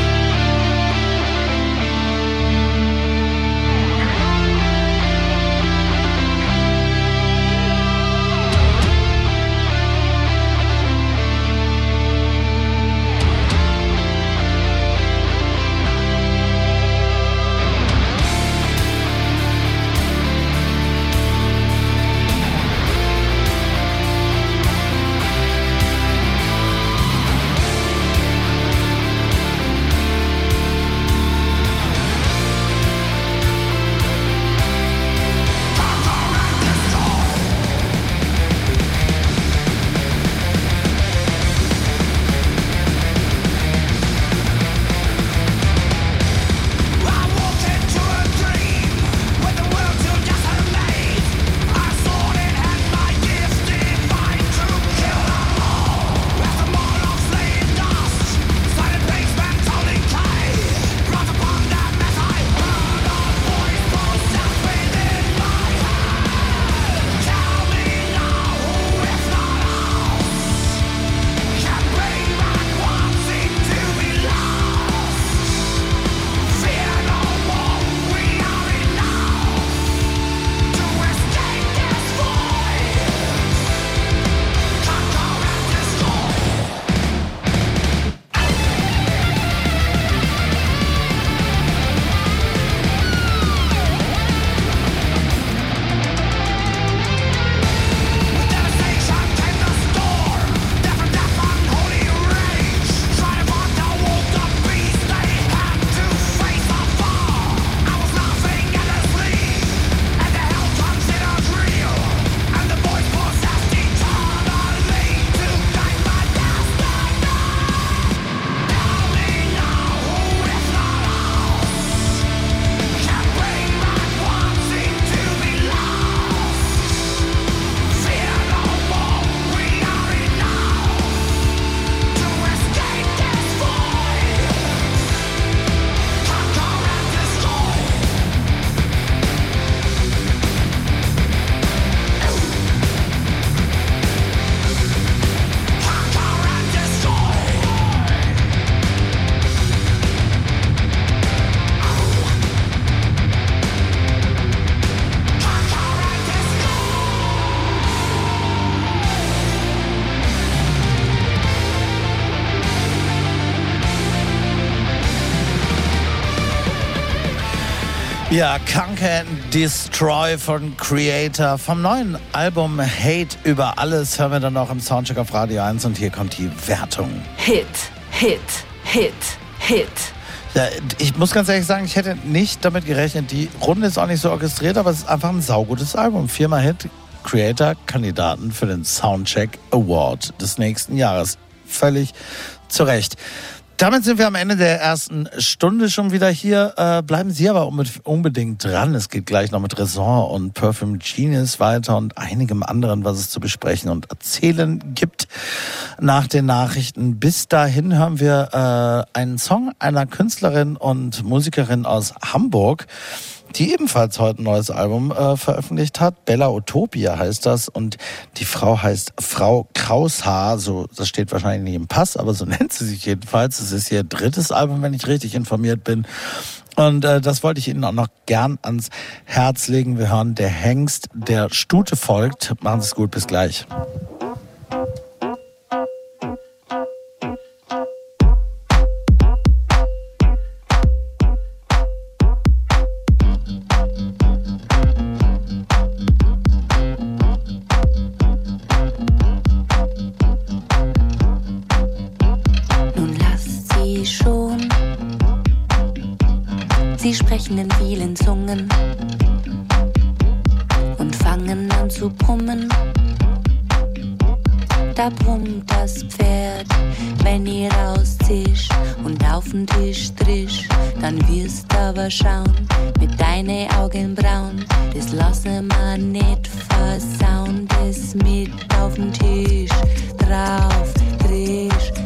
Ja, Conquer and Destroy von Creator. Vom neuen Album Hate über alles hören wir dann noch im Soundcheck auf Radio 1 und hier kommt die Wertung. Hit, Hit, Hit, Hit. Ja, ich muss ganz ehrlich sagen, ich hätte nicht damit gerechnet. Die Runde ist auch nicht so orchestriert, aber es ist einfach ein saugutes Album. Viermal Hit Creator-Kandidaten für den Soundcheck Award des nächsten Jahres. Völlig zu Recht. Damit sind wir am Ende der ersten Stunde schon wieder hier. Äh, bleiben Sie aber unbedingt dran. Es geht gleich noch mit Raison und Perfume Genius weiter und einigem anderen, was es zu besprechen und erzählen gibt nach den Nachrichten. Bis dahin hören wir äh, einen Song einer Künstlerin und Musikerin aus Hamburg die ebenfalls heute ein neues Album äh, veröffentlicht hat. Bella Utopia heißt das und die Frau heißt Frau Kraushaar. So, das steht wahrscheinlich nicht im Pass, aber so nennt sie sich jedenfalls. Es ist ihr drittes Album, wenn ich richtig informiert bin. Und äh, das wollte ich Ihnen auch noch gern ans Herz legen. Wir hören Der Hengst, der Stute folgt. Machen Sie es gut, bis gleich. Und auf den Tisch trisch, dann wirst aber schauen mit deine Augen braun. Das lasse man nicht versauen, das mit auf den Tisch drauf, trisch,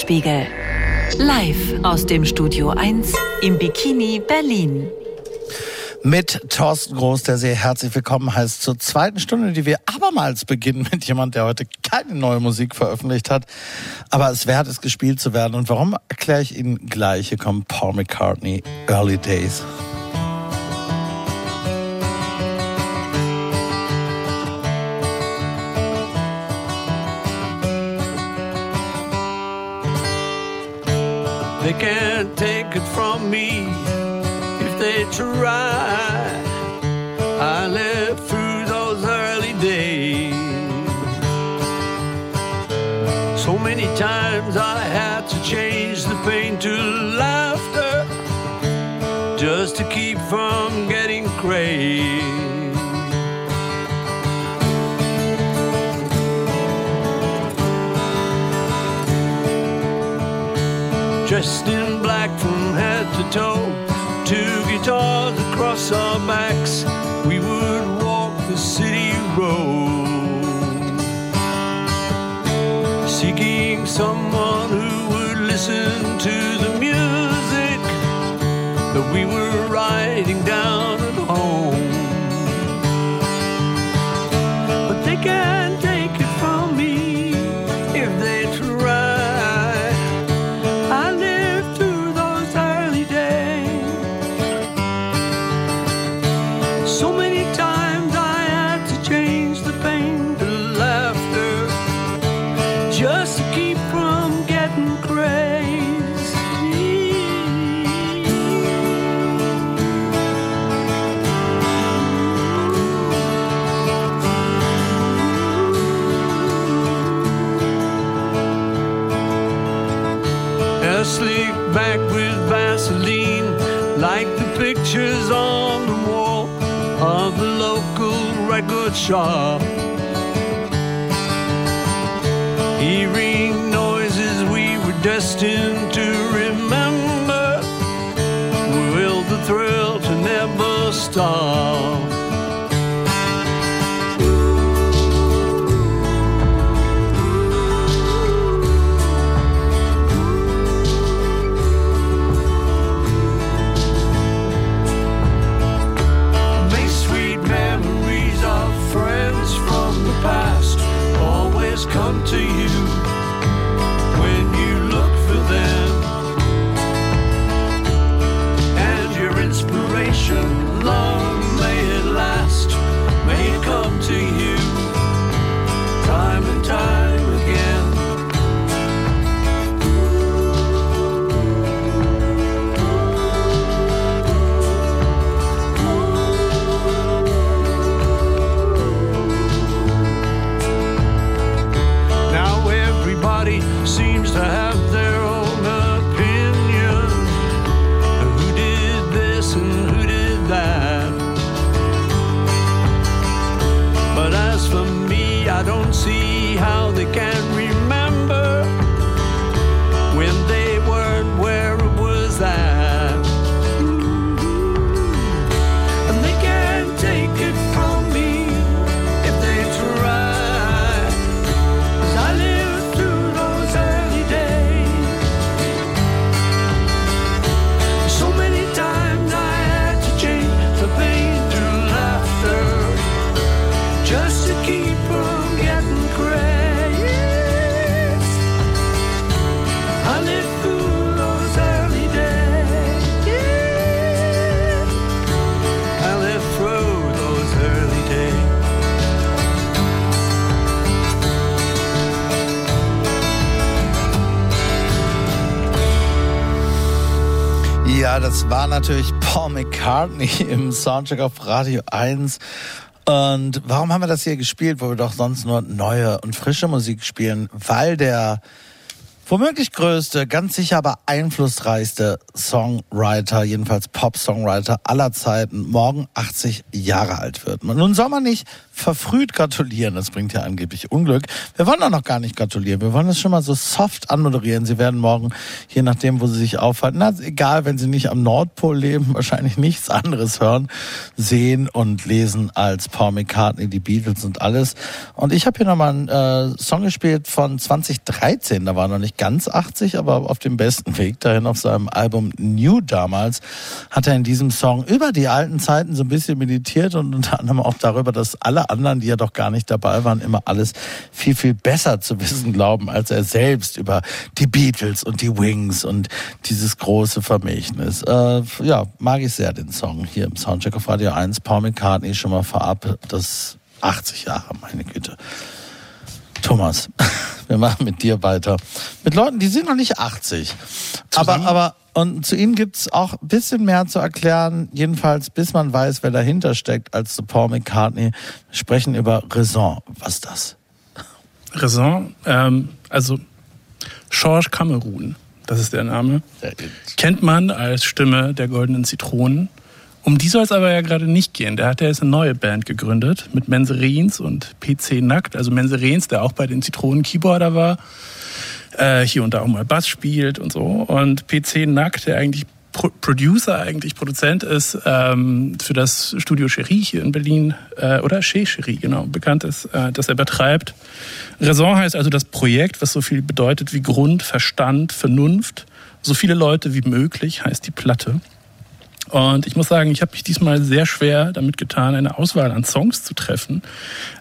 Tagesspiegel. Live aus dem Studio 1 im Bikini Berlin. mit Thorsten Groß, der sehr herzlich willkommen heißt zur zweiten Stunde, die wir abermals beginnen mit jemand, der heute keine neue Musik veröffentlicht hat, aber es wert ist, gespielt zu werden. Und warum, erkläre ich Ihnen gleich. Hier kommt Paul McCartney, Early Days. They can't take it from me if they try. Head to toe. Two guitars across our backs, we would walk the city road, seeking someone who would listen to the music that we were writing down shop. Hearing noises we were destined to remember, will the thrill to never stop. War natürlich Paul McCartney im Soundcheck auf Radio 1. Und warum haben wir das hier gespielt, wo wir doch sonst nur neue und frische Musik spielen? Weil der womöglich größte, ganz sicher aber einflussreichste Songwriter, jedenfalls Pop-Songwriter aller Zeiten, morgen 80 Jahre alt wird. Nun soll man nicht verfrüht gratulieren, das bringt ja angeblich Unglück. Wir wollen auch noch gar nicht gratulieren, wir wollen es schon mal so soft anmoderieren. Sie werden morgen, je nachdem, wo Sie sich aufhalten, na, egal, wenn Sie nicht am Nordpol leben, wahrscheinlich nichts anderes hören, sehen und lesen als Paul McCartney, die Beatles und alles. Und ich habe hier nochmal einen äh, Song gespielt von 2013, da war noch nicht ganz 80, aber auf dem besten Weg dahin auf seinem Album New damals, hat er in diesem Song über die alten Zeiten so ein bisschen meditiert und unter anderem auch darüber, dass alle anderen, die ja doch gar nicht dabei waren, immer alles viel, viel besser zu wissen glauben, als er selbst über die Beatles und die Wings und dieses große Vermächtnis. Äh, ja, mag ich sehr den Song hier im Soundcheck auf Radio 1. Paul McCartney schon mal vorab, das 80 Jahre, meine Güte. Thomas, wir machen mit dir weiter. Mit Leuten, die sind noch nicht 80. Aber, aber, und zu ihnen gibt's auch ein bisschen mehr zu erklären, jedenfalls bis man weiß, wer dahinter steckt, als zu Paul McCartney. Wir sprechen über Raison. Was ist das? Raison, ähm, also Georges Cameron, das ist der Name, kennt man als Stimme der Goldenen Zitronen. Um die soll es aber ja gerade nicht gehen. Der hat ja jetzt eine neue Band gegründet mit Menserins und PC Nackt. Also Menserins, der auch bei den Zitronen Keyboarder war, äh, hier und da auch mal Bass spielt und so. Und PC Nackt, der eigentlich Pro Producer, eigentlich Produzent ist ähm, für das Studio Cherie hier in Berlin, äh, oder Chez Cherie, genau, bekannt ist, äh, das er betreibt. Raison heißt also das Projekt, was so viel bedeutet wie Grund, Verstand, Vernunft. So viele Leute wie möglich heißt die Platte. Und ich muss sagen, ich habe mich diesmal sehr schwer damit getan, eine Auswahl an Songs zu treffen,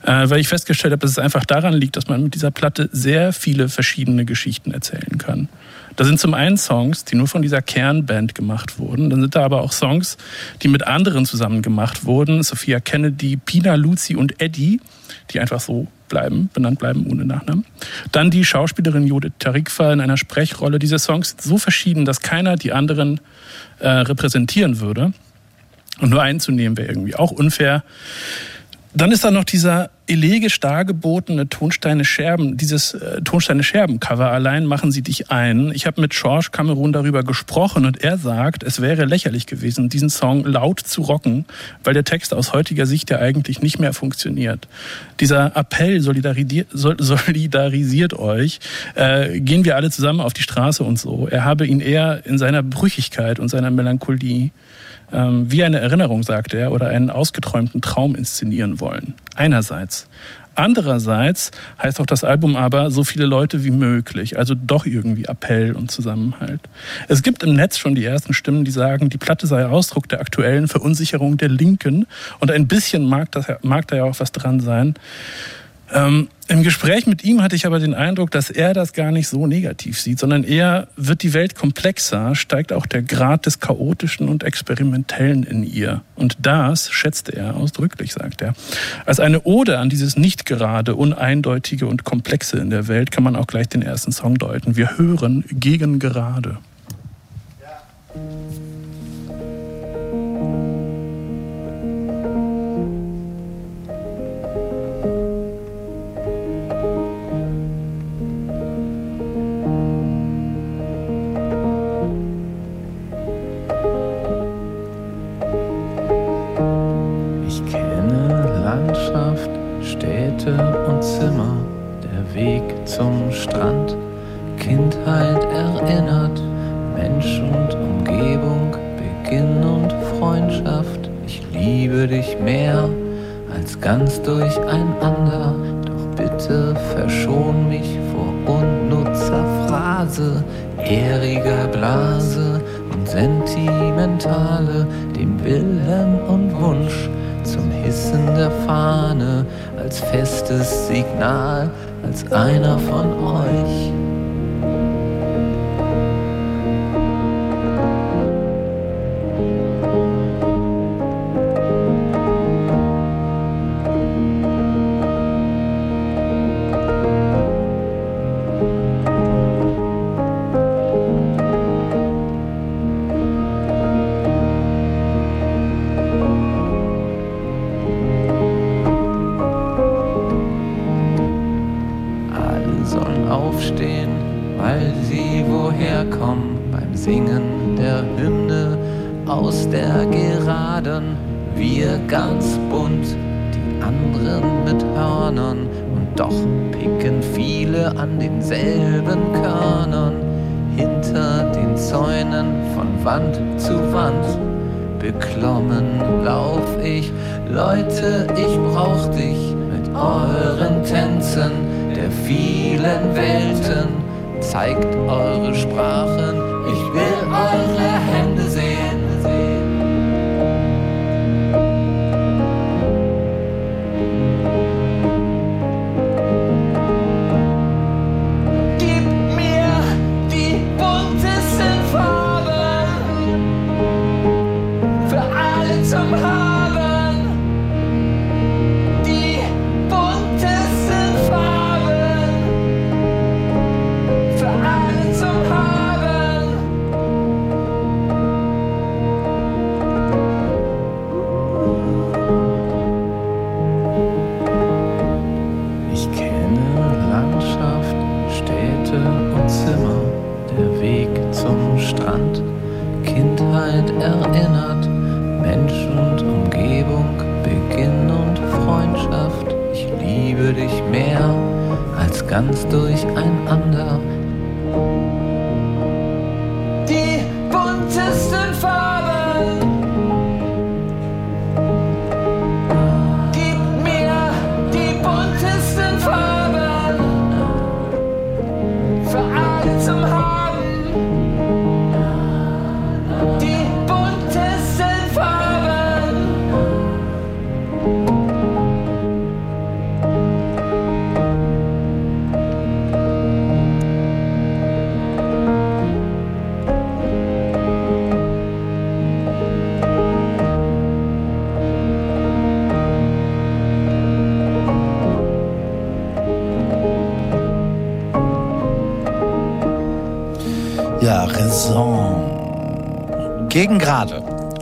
äh, weil ich festgestellt habe, dass es einfach daran liegt, dass man mit dieser Platte sehr viele verschiedene Geschichten erzählen kann. Da sind zum einen Songs, die nur von dieser Kernband gemacht wurden. Dann sind da aber auch Songs, die mit anderen zusammen gemacht wurden. Sophia Kennedy, Pina, Lucy und Eddie, die einfach so bleiben, benannt bleiben ohne Nachnamen. Dann die Schauspielerin Judith Tarikwa in einer Sprechrolle. Diese Songs sind so verschieden, dass keiner die anderen äh, repräsentieren würde. Und nur einen zu nehmen wäre irgendwie auch unfair. Dann ist da noch dieser elegisch dargebotene Tonsteine Scherben, dieses äh, Tonsteine Scherben Cover allein machen sie dich ein. Ich habe mit George Cameron darüber gesprochen und er sagt, es wäre lächerlich gewesen, diesen Song laut zu rocken, weil der Text aus heutiger Sicht ja eigentlich nicht mehr funktioniert. Dieser Appell solidarisiert, solidarisiert euch, äh, gehen wir alle zusammen auf die Straße und so. Er habe ihn eher in seiner Brüchigkeit und seiner Melancholie ähm, wie eine Erinnerung, sagt er, oder einen ausgeträumten Traum inszenieren wollen. Einerseits. Andererseits heißt auch das Album aber so viele Leute wie möglich, also doch irgendwie Appell und Zusammenhalt. Es gibt im Netz schon die ersten Stimmen, die sagen, die Platte sei Ausdruck der aktuellen Verunsicherung der Linken und ein bisschen mag, das, mag da ja auch was dran sein. Ähm, Im Gespräch mit ihm hatte ich aber den Eindruck, dass er das gar nicht so negativ sieht, sondern eher wird die Welt komplexer, steigt auch der Grad des Chaotischen und Experimentellen in ihr. Und das schätzte er ausdrücklich, sagt er. Als eine Ode an dieses nicht gerade, uneindeutige und komplexe in der Welt kann man auch gleich den ersten Song deuten. Wir hören gegen gerade. Ich ganz durcheinander, doch bitte verschon mich vor unnutzer Phrase, ehriger Blase und Sentimentale, dem Willen und Wunsch zum Hissen der Fahne, als festes Signal, als einer von euch. Zeigt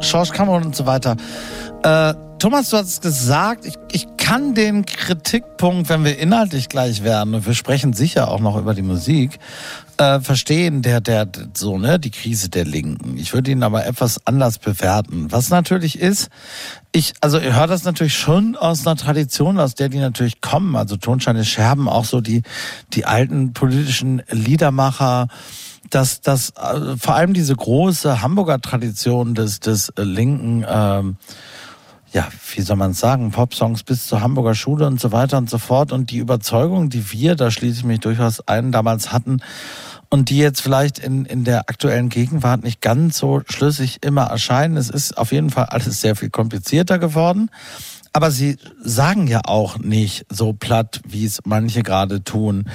George Cameron und so weiter. Äh, Thomas, du hast es gesagt, ich, ich kann den Kritikpunkt, wenn wir inhaltlich gleich werden, und wir sprechen sicher auch noch über die Musik, äh, verstehen, der, der, so, ne, die Krise der Linken. Ich würde ihn aber etwas anders bewerten. Was natürlich ist, ich, also ihr hört das natürlich schon aus einer Tradition, aus der die natürlich kommen. Also Tonscheine Scherben, auch so die, die alten politischen Liedermacher, dass, dass äh, vor allem diese große Hamburger Tradition des, des äh, linken, ähm, ja, wie soll man sagen, Popsongs bis zur Hamburger Schule und so weiter und so fort. Und die Überzeugung, die wir, da schließe ich mich durchaus ein, damals hatten, und die jetzt vielleicht in, in der aktuellen Gegenwart nicht ganz so schlüssig immer erscheinen. Es ist auf jeden Fall alles sehr viel komplizierter geworden. Aber sie sagen ja auch nicht so platt, wie es manche gerade tun.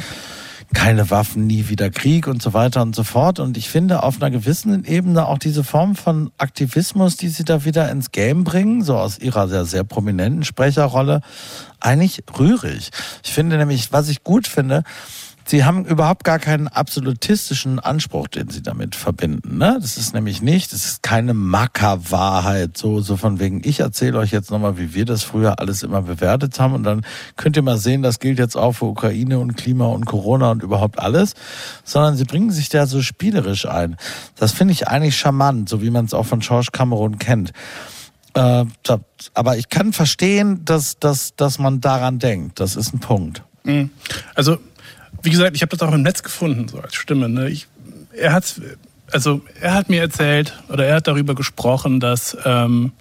Keine Waffen, nie wieder Krieg und so weiter und so fort. Und ich finde auf einer gewissen Ebene auch diese Form von Aktivismus, die sie da wieder ins Game bringen, so aus ihrer sehr, sehr prominenten Sprecherrolle, eigentlich rührig. Ich finde nämlich, was ich gut finde, Sie haben überhaupt gar keinen absolutistischen Anspruch, den Sie damit verbinden. Ne? Das ist nämlich nicht, das ist keine Mackerwahrheit, so, so von wegen, ich erzähle euch jetzt nochmal, wie wir das früher alles immer bewertet haben und dann könnt ihr mal sehen, das gilt jetzt auch für Ukraine und Klima und Corona und überhaupt alles, sondern Sie bringen sich da so spielerisch ein. Das finde ich eigentlich charmant, so wie man es auch von George Cameron kennt. Äh, aber ich kann verstehen, dass, dass, dass man daran denkt. Das ist ein Punkt. Mhm. Also, wie gesagt, ich habe das auch im Netz gefunden, so als Stimme. Ne? Ich, er hat, also er hat mir erzählt oder er hat darüber gesprochen, dass, ähm,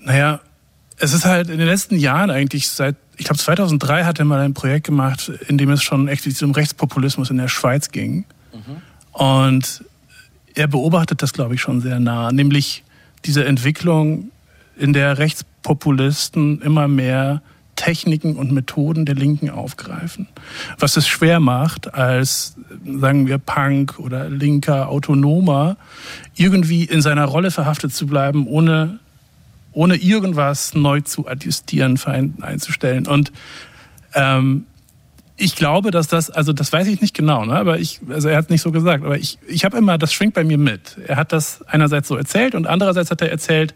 naja, es ist halt in den letzten Jahren eigentlich seit, ich glaube 2003 hat er mal ein Projekt gemacht, in dem es schon explizit um Rechtspopulismus in der Schweiz ging. Und er beobachtet das, glaube ich, schon sehr nah, nämlich diese Entwicklung, in der Rechtspopulisten immer mehr Techniken und Methoden der Linken aufgreifen. Was es schwer macht, als, sagen wir, Punk oder linker Autonomer irgendwie in seiner Rolle verhaftet zu bleiben, ohne, ohne irgendwas neu zu adjustieren, einzustellen. Und ähm, ich glaube, dass das, also das weiß ich nicht genau, ne? aber ich, also er hat es nicht so gesagt, aber ich, ich habe immer, das schwingt bei mir mit. Er hat das einerseits so erzählt und andererseits hat er erzählt,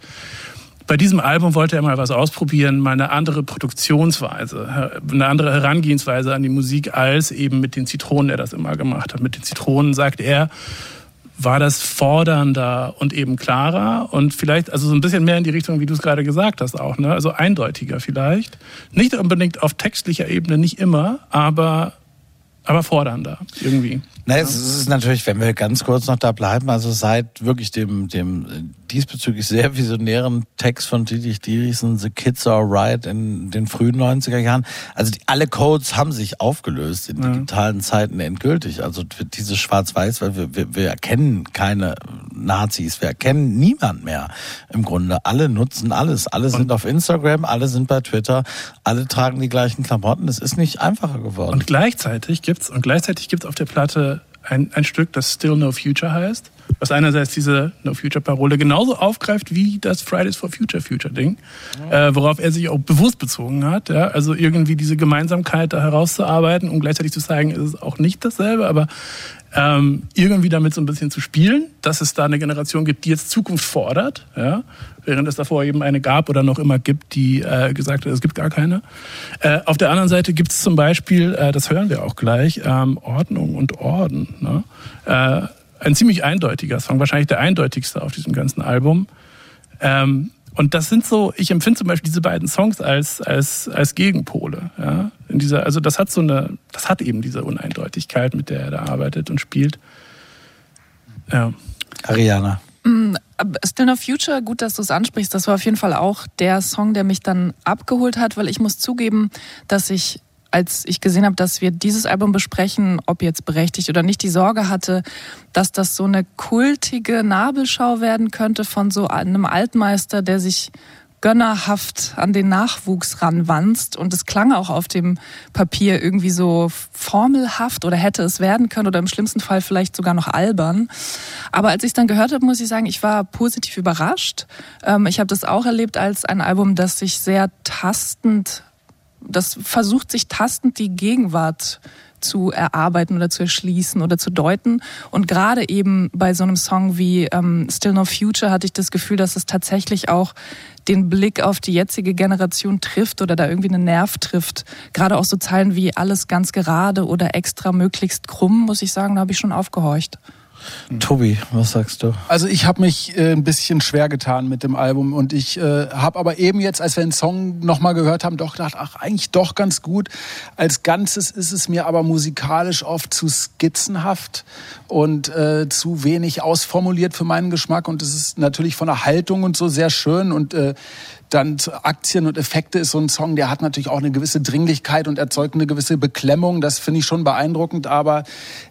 bei diesem Album wollte er mal was ausprobieren, mal eine andere Produktionsweise, eine andere Herangehensweise an die Musik als eben mit den Zitronen, er das immer gemacht hat. Mit den Zitronen, sagt er, war das fordernder und eben klarer und vielleicht also so ein bisschen mehr in die Richtung, wie du es gerade gesagt hast auch, ne? Also eindeutiger vielleicht. Nicht unbedingt auf textlicher Ebene, nicht immer, aber aber fordernder irgendwie. Na, es ist natürlich, wenn wir ganz kurz noch da bleiben, also seit wirklich dem, dem äh, diesbezüglich sehr visionären Text von Dietrich Dierichsen, The Kids Are Right in den frühen 90er Jahren, also die, alle Codes haben sich aufgelöst in digitalen Zeiten endgültig. Also dieses Schwarz-Weiß, weil wir, wir, wir erkennen keine Nazis, wir erkennen niemand mehr im Grunde. Alle nutzen alles. Alle sind auf Instagram, alle sind bei Twitter, alle tragen die gleichen Klamotten. Es ist nicht einfacher geworden. Und gleichzeitig gibt's und gleichzeitig gibt's auf der Platte ein, ein Stück, das Still No Future heißt, was einerseits diese No Future Parole genauso aufgreift wie das Fridays for Future Future Ding, äh, worauf er sich auch bewusst bezogen hat. Ja? Also irgendwie diese Gemeinsamkeit da herauszuarbeiten und gleichzeitig zu zeigen, es ist auch nicht dasselbe, aber ähm, irgendwie damit so ein bisschen zu spielen, dass es da eine Generation gibt, die jetzt Zukunft fordert, ja? während es davor eben eine gab oder noch immer gibt, die äh, gesagt hat, es gibt gar keine. Äh, auf der anderen Seite gibt es zum Beispiel, äh, das hören wir auch gleich, ähm, Ordnung und Orden. Ne? Äh, ein ziemlich eindeutiger Song, wahrscheinlich der eindeutigste auf diesem ganzen Album. Ähm, und das sind so, ich empfinde zum Beispiel diese beiden Songs als, als, als Gegenpole. Ja? In dieser, also das hat so eine, das hat eben diese Uneindeutigkeit, mit der er da arbeitet und spielt. Ja. Ariana. Mm, Still No Future, gut, dass du es ansprichst. Das war auf jeden Fall auch der Song, der mich dann abgeholt hat, weil ich muss zugeben, dass ich, als ich gesehen habe, dass wir dieses Album besprechen, ob jetzt berechtigt oder nicht, die Sorge hatte, dass das so eine kultige Nabelschau werden könnte von so einem Altmeister, der sich gönnerhaft an den Nachwuchs ranwanzt. Und es klang auch auf dem Papier irgendwie so formelhaft oder hätte es werden können oder im schlimmsten Fall vielleicht sogar noch albern. Aber als ich es dann gehört habe, muss ich sagen, ich war positiv überrascht. Ähm, ich habe das auch erlebt als ein Album, das sich sehr tastend, das versucht sich tastend die Gegenwart zu erarbeiten oder zu erschließen oder zu deuten. Und gerade eben bei so einem Song wie ähm, Still No Future hatte ich das Gefühl, dass es tatsächlich auch den Blick auf die jetzige Generation trifft oder da irgendwie einen Nerv trifft. Gerade auch so Zeilen wie alles ganz gerade oder extra möglichst krumm, muss ich sagen, da habe ich schon aufgehorcht. Tobi, was sagst du? Also ich habe mich äh, ein bisschen schwer getan mit dem Album und ich äh, habe aber eben jetzt, als wir den Song nochmal gehört haben, doch gedacht, ach eigentlich doch ganz gut. Als Ganzes ist es mir aber musikalisch oft zu skizzenhaft und äh, zu wenig ausformuliert für meinen Geschmack und es ist natürlich von der Haltung und so sehr schön und äh, dann Aktien und Effekte ist so ein Song, der hat natürlich auch eine gewisse Dringlichkeit und erzeugt eine gewisse Beklemmung. Das finde ich schon beeindruckend. Aber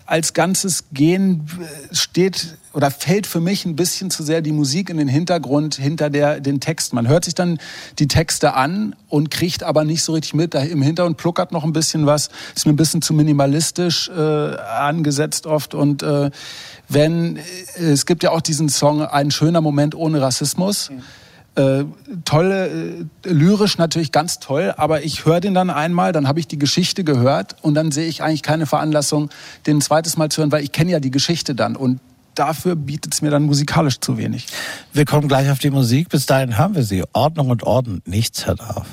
als ganzes Gehen äh, steht oder fällt für mich ein bisschen zu sehr die Musik in den Hintergrund hinter der, den Text. Man hört sich dann die Texte an und kriegt aber nicht so richtig mit. Da Im Hintergrund pluckert noch ein bisschen was. Ist mir ein bisschen zu minimalistisch äh, angesetzt oft. Und äh, wenn, äh, es gibt ja auch diesen Song Ein schöner Moment ohne Rassismus. Äh, tolle, äh, lyrisch natürlich ganz toll, aber ich höre den dann einmal, dann habe ich die Geschichte gehört und dann sehe ich eigentlich keine Veranlassung, den ein zweites Mal zu hören, weil ich kenne ja die Geschichte dann und dafür bietet es mir dann musikalisch zu wenig. Wir kommen gleich auf die Musik. Bis dahin haben wir sie. Ordnung und Orden. Nichts hört auf.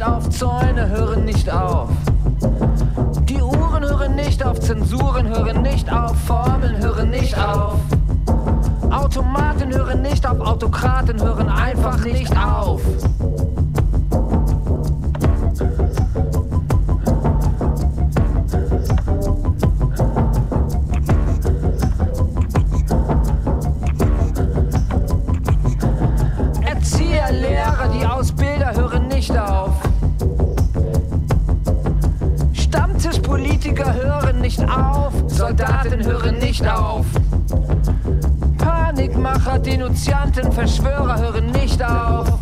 Nicht auf, Zäune hören nicht auf. Die Uhren hören nicht auf, Zensuren hören nicht auf, Formeln hören nicht auf. Automaten hören nicht auf, Autokraten hören einfach nicht auf. Erzieher, Lehrer, die Ausbilder hören nicht auf. Stammtischpolitiker hören nicht auf, Soldaten hören nicht auf. Panikmacher, Denunzianten, Verschwörer hören nicht auf.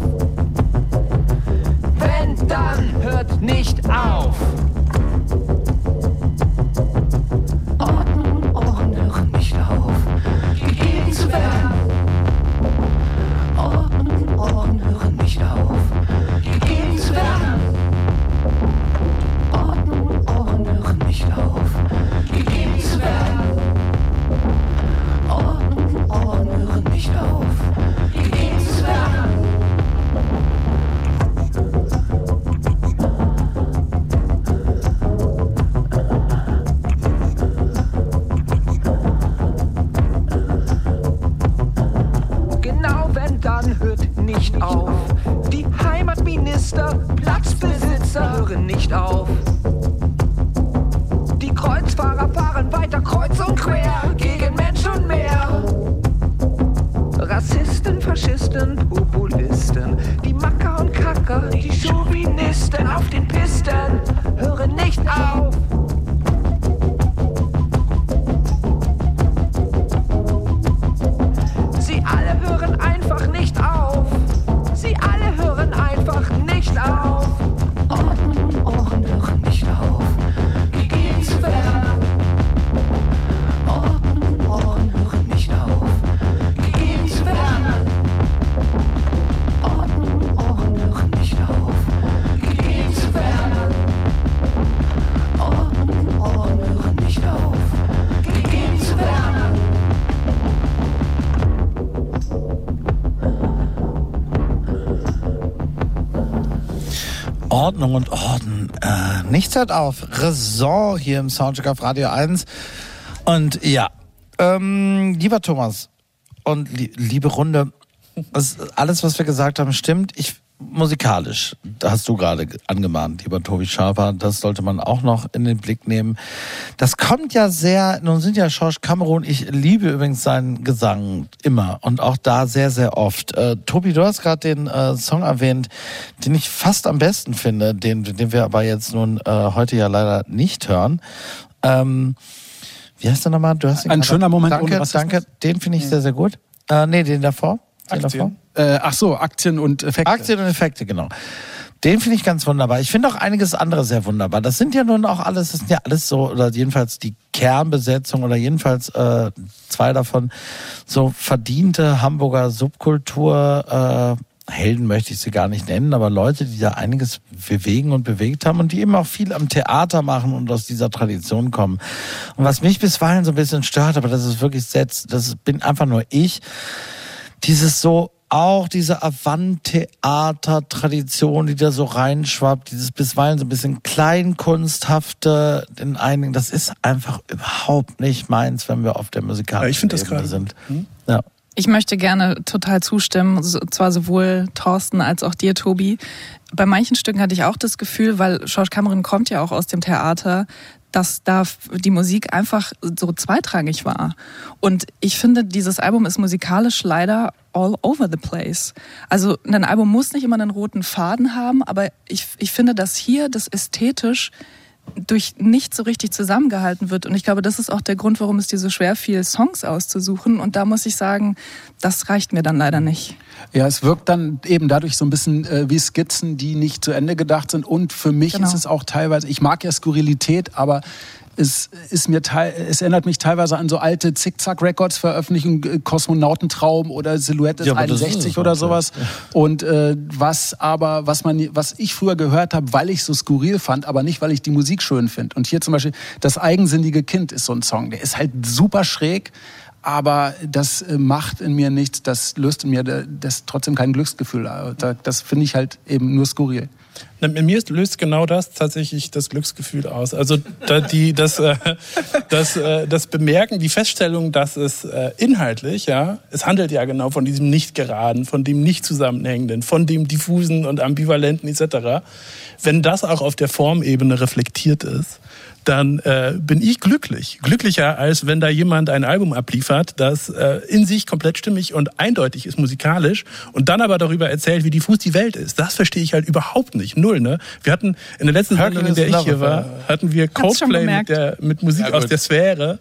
Wenn, dann hört nicht auf. Ordnung und Orden. Äh, nichts hört auf. Raison hier im Soundcheck auf Radio 1. Und ja, ähm, lieber Thomas und li liebe Runde, das, alles, was wir gesagt haben, stimmt. Ich musikalisch, da hast du gerade angemahnt, lieber Tobi Schaper, das sollte man auch noch in den Blick nehmen. Das kommt ja sehr, nun sind ja George Cameron, ich liebe übrigens seinen Gesang immer und auch da sehr, sehr oft. Äh, Tobi, du hast gerade den äh, Song erwähnt, den ich fast am besten finde, den, den wir aber jetzt nun äh, heute ja leider nicht hören. Ähm, wie heißt der nochmal? Du hast ihn Ein schöner Moment Danke, danke. Den finde ich sehr, sehr gut. Äh, nee, den davor. Aktien. Äh, ach so, Aktien und Effekte. Aktien und Effekte, genau. Den finde ich ganz wunderbar. Ich finde auch einiges andere sehr wunderbar. Das sind ja nun auch alles, das sind ja alles so, oder jedenfalls die Kernbesetzung oder jedenfalls äh, zwei davon so verdiente Hamburger Subkultur. Äh, Helden möchte ich sie gar nicht nennen, aber Leute, die da einiges bewegen und bewegt haben und die eben auch viel am Theater machen und aus dieser Tradition kommen. Und was mich bisweilen so ein bisschen stört, aber das ist wirklich das bin einfach nur ich, dieses so auch diese Avant-Theater-Tradition, die da so reinschwappt, dieses bisweilen so ein bisschen kleinkunsthafte in einigen, das ist einfach überhaupt nicht meins, wenn wir auf der musikalischen ich find das Ebene gerade- sind. Hm? Ja. Ich möchte gerne total zustimmen, so- zwar sowohl Thorsten als auch dir, Tobi. Bei manchen Stücken hatte ich auch das Gefühl, weil George Cameron kommt ja auch aus dem Theater, dass da die Musik einfach so zweitrangig war. Und ich finde, dieses Album ist musikalisch leider all over the place. Also ein Album muss nicht immer einen roten Faden haben, aber ich, ich finde, dass hier das ästhetisch durch nicht so richtig zusammengehalten wird. Und ich glaube, das ist auch der Grund, warum es dir so schwer fiel, Songs auszusuchen. Und da muss ich sagen, das reicht mir dann leider nicht. Ja, es wirkt dann eben dadurch so ein bisschen äh, wie Skizzen, die nicht zu Ende gedacht sind. Und für mich Genau. ist es auch teilweise, ich mag ja Skurrilität, aber es ist mir teil, es erinnert mich teilweise an so alte Zickzack-Records, Veröffentlichung äh, Kosmonautentraum oder Silhouette Ja, aber das ist 61 es oder sowas. Und äh, was aber, was man, was ich früher gehört habe, weil ich so skurril fand, aber nicht, weil ich die Musik schön finde. Und hier zum Beispiel das eigensinnige Kind ist so ein Song, der ist halt super schräg. Aber das äh, macht in mir nichts, das löst in mir das trotzdem kein Glücksgefühl. Äh, da- Das finde ich halt eben nur skurril. In mir löst genau das tatsächlich das Glücksgefühl aus. Also da, die, das, äh, das, äh, das Bemerken, die Feststellung, dass es äh, inhaltlich, ja, es handelt ja genau von diesem nicht geraden, von dem nicht zusammenhängenden, von dem diffusen und ambivalenten etc. Wenn das auch auf der Formebene reflektiert ist, dann äh, bin ich glücklich. Glücklicher, als wenn da jemand ein Album abliefert, das äh, in sich komplett stimmig und eindeutig ist musikalisch und dann aber darüber erzählt, wie diffus die Welt ist. Das verstehe ich halt überhaupt nicht. Null, ne? Wir hatten in der letzten Sendung, in der ich hier war, hatten wir Coldplay mit, der, mit Musik Ja, aus der Sphäre.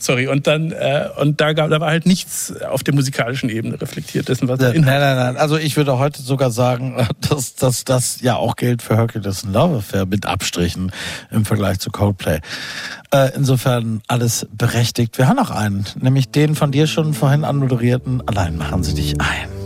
Sorry, und dann äh, und da, gab, da war halt nichts auf der musikalischen Ebene reflektiert dessen, was Nein, nein, nein. Also ich würde heute sogar sagen, dass, dass das ja auch gilt für Hercules and Love Affair mit Abstrichen im Vergleich zu Coldplay. Äh, insofern alles berechtigt. Wir haben noch einen, nämlich den von dir schon vorhin anmoderierten. Allein machen Sie dich ein.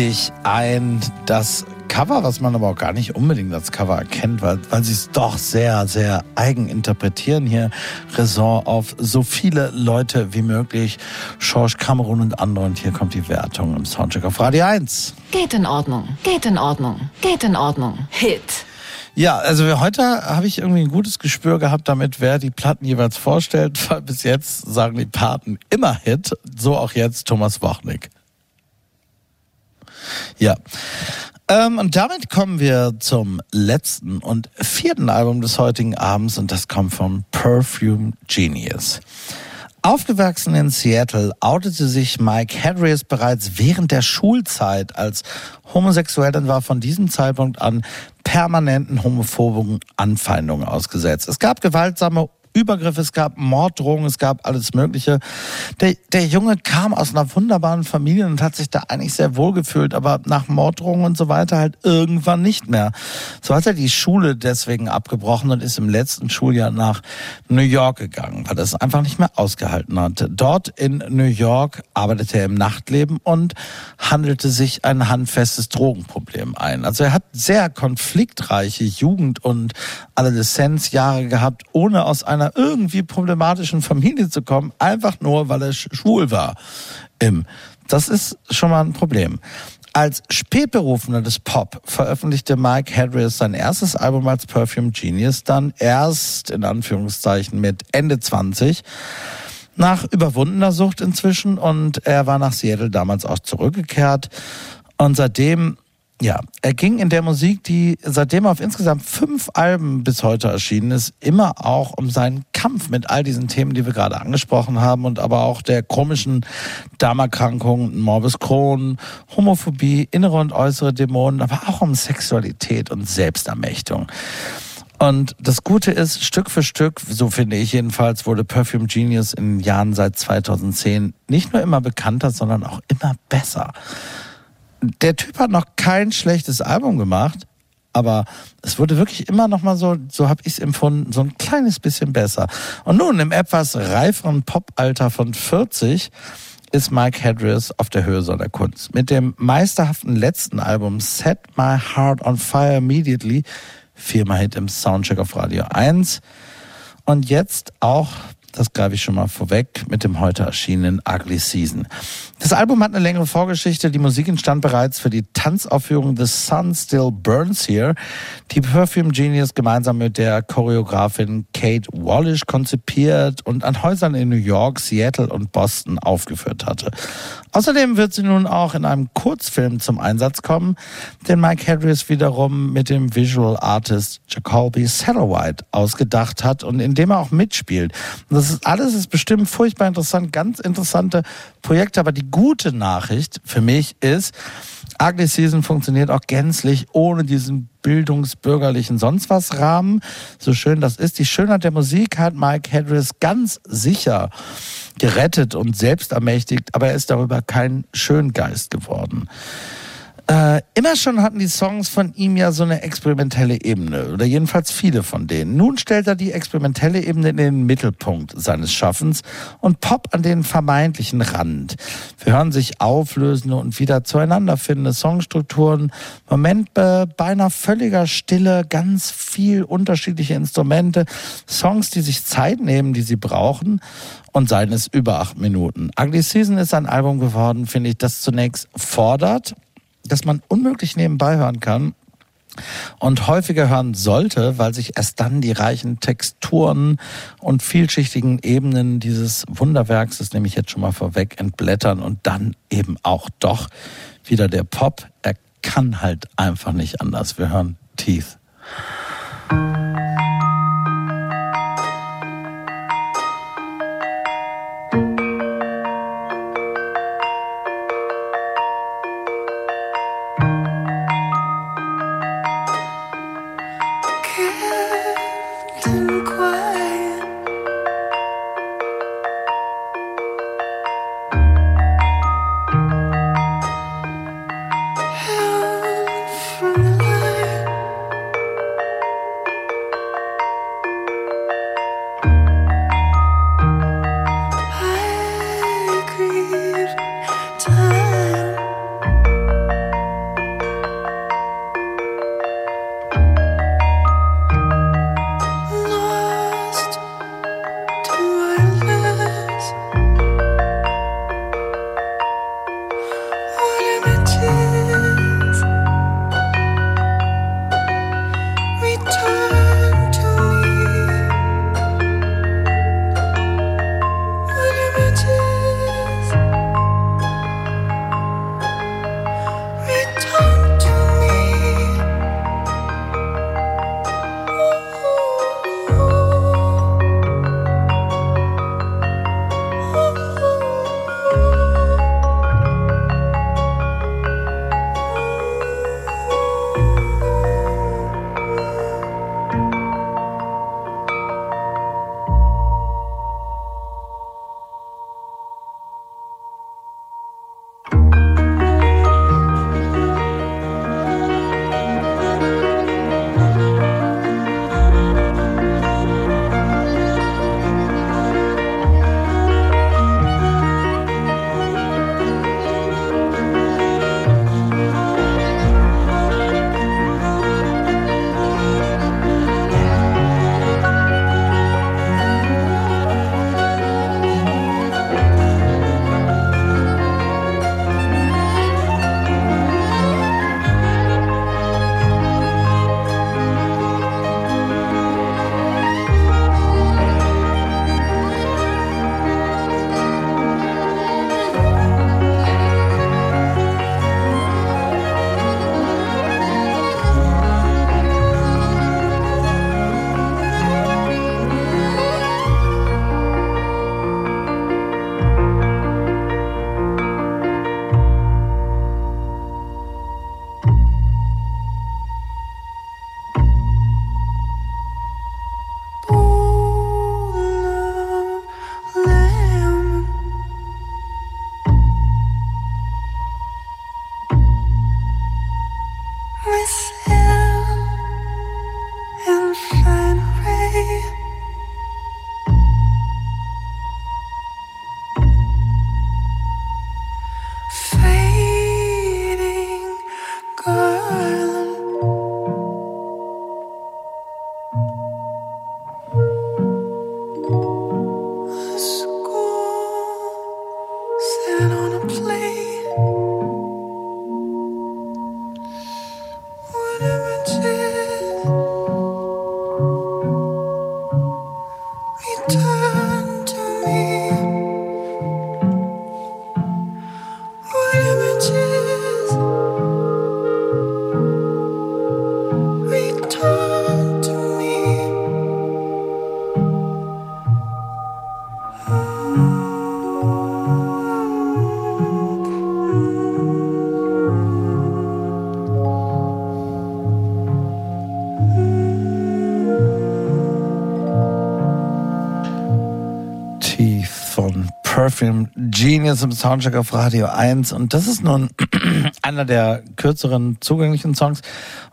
Dich ein. Das Cover, was man aber auch gar nicht unbedingt als Cover erkennt, weil, weil sie es doch sehr, sehr eigen interpretieren. Hier Raison auf so viele Leute wie möglich. George Cameron und andere. Und hier kommt die Wertung im Soundcheck auf Radio 1. Geht in Ordnung, geht in Ordnung, geht in Ordnung. Hit. Ja, also heute habe ich irgendwie ein gutes Gespür gehabt damit, wer die Platten jeweils vorstellt, weil bis jetzt sagen die Paten immer Hit, so auch jetzt Thomas Wachnick. Ja. Ähm, und damit kommen wir zum letzten und vierten Album des heutigen Abends und das kommt von Perfume Genius. Aufgewachsen in Seattle outete sich Mike Hadrius bereits während der Schulzeit als homosexuell und war von diesem Zeitpunkt an permanenten homophoben Anfeindungen ausgesetzt. Es gab gewaltsame Übergriffe, es gab Morddrohungen, es gab alles Mögliche. Der, der Junge kam aus einer wunderbaren Familie und hat sich da eigentlich sehr wohl gefühlt, aber nach Morddrohungen und so weiter halt irgendwann nicht mehr. So hat er die Schule deswegen abgebrochen und ist im letzten Schuljahr nach New York gegangen, weil er es einfach nicht mehr ausgehalten hatte. Dort in New York arbeitete er im Nachtleben und handelte sich ein handfestes Drogenproblem ein. Also er hat sehr konfliktreiche Jugend- und Adoleszenzjahre gehabt, ohne aus einer irgendwie problematischen Familie zu kommen, einfach nur, weil er sch- schwul war. Das ist schon mal ein Problem. Als Spätberufener des Pop veröffentlichte Mike Hadrius sein erstes Album als Perfume Genius dann erst in Anführungszeichen mit Ende 20 nach überwundener Sucht inzwischen und er war nach Seattle damals auch zurückgekehrt und seitdem ja, er ging in der Musik, die seitdem auf insgesamt fünf Alben bis heute erschienen ist, immer auch um seinen Kampf mit all diesen Themen, die wir gerade angesprochen haben und aber auch der komischen Darmerkrankung, Morbus Crohn, Homophobie, innere und äußere Dämonen, aber auch um Sexualität und Selbstermächtigung. Und das Gute ist, Stück für Stück, so finde ich jedenfalls, wurde Perfume Genius in den Jahren seit 2010 nicht nur immer bekannter, sondern auch immer besser. Der Typ hat noch kein schlechtes Album gemacht, aber es wurde wirklich immer noch mal so, so habe ich es empfunden, so ein kleines bisschen besser. Und nun im etwas reiferen Pop-Alter von 40 ist Mike Hadrius auf der Höhe seiner Kunst. Mit dem meisterhaften letzten Album Set My Heart on Fire Immediately, viermal Hit im Soundcheck auf Radio 1 und jetzt auch das greife ich schon mal vorweg mit dem heute erschienenen Ugly Season. Das Album hat eine längere Vorgeschichte. Die Musik entstand bereits für die Tanzaufführung The Sun Still Burns Here, die Perfume Genius gemeinsam mit der Choreografin Kate Wallish konzipiert und an Häusern in New York, Seattle und Boston aufgeführt hatte. Außerdem wird sie nun auch in einem Kurzfilm zum Einsatz kommen, den Mike Hadrius wiederum mit dem Visual Artist Jacoby Satterwhite ausgedacht hat und in dem er auch mitspielt. Und das ist alles ist bestimmt furchtbar interessant, ganz interessante Projekte, aber die gute Nachricht für mich ist, Ugly Season funktioniert auch gänzlich ohne diesen bildungsbürgerlichen sonst was Rahmen. So schön das ist. Die Schönheit der Musik hat Mike Hadris ganz sicher gerettet und selbst ermächtigt, aber er ist darüber kein Schöngeist geworden. Äh, immer schon hatten die Songs von ihm ja so eine experimentelle Ebene, oder jedenfalls viele von denen. Nun stellt er die experimentelle Ebene in den Mittelpunkt seines Schaffens und Pop an den vermeintlichen Rand. Wir hören sich auflösende und wieder zueinander findende Songstrukturen, Momente beinahe völliger Stille, ganz viel unterschiedliche Instrumente, Songs, die sich Zeit nehmen, die sie brauchen und seien es über acht Minuten. Ugly Season ist ein Album geworden, finde ich, das zunächst fordert, dass man unmöglich nebenbei hören kann und häufiger hören sollte, weil sich erst dann die reichen Texturen und vielschichtigen Ebenen dieses Wunderwerks, das nehme ich jetzt schon mal vorweg, entblättern und dann eben auch doch wieder der Pop. Er kann halt einfach nicht anders. Wir hören Teeth. Perfume Genius im Soundcheck auf Radio 1. Und das ist nun einer der kürzeren zugänglichen Songs.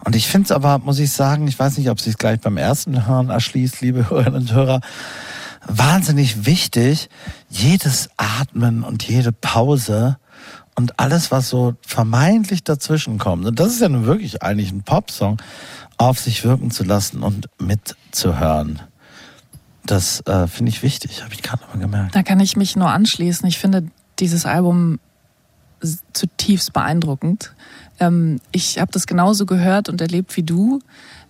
Und ich finde es aber, muss ich sagen, ich weiß nicht, ob sich gleich beim ersten Hören erschließt, liebe Hörerinnen und Hörer, wahnsinnig wichtig, jedes Atmen und jede Pause und alles, was so vermeintlich dazwischen kommt. Und das ist ja nun wirklich eigentlich ein Popsong, auf sich wirken zu lassen und mitzuhören. Das äh, finde ich wichtig, habe ich gerade mal gemerkt. Da kann ich mich nur anschließen. Ich finde dieses Album zutiefst beeindruckend. Ähm, ich habe das genauso gehört und erlebt wie du.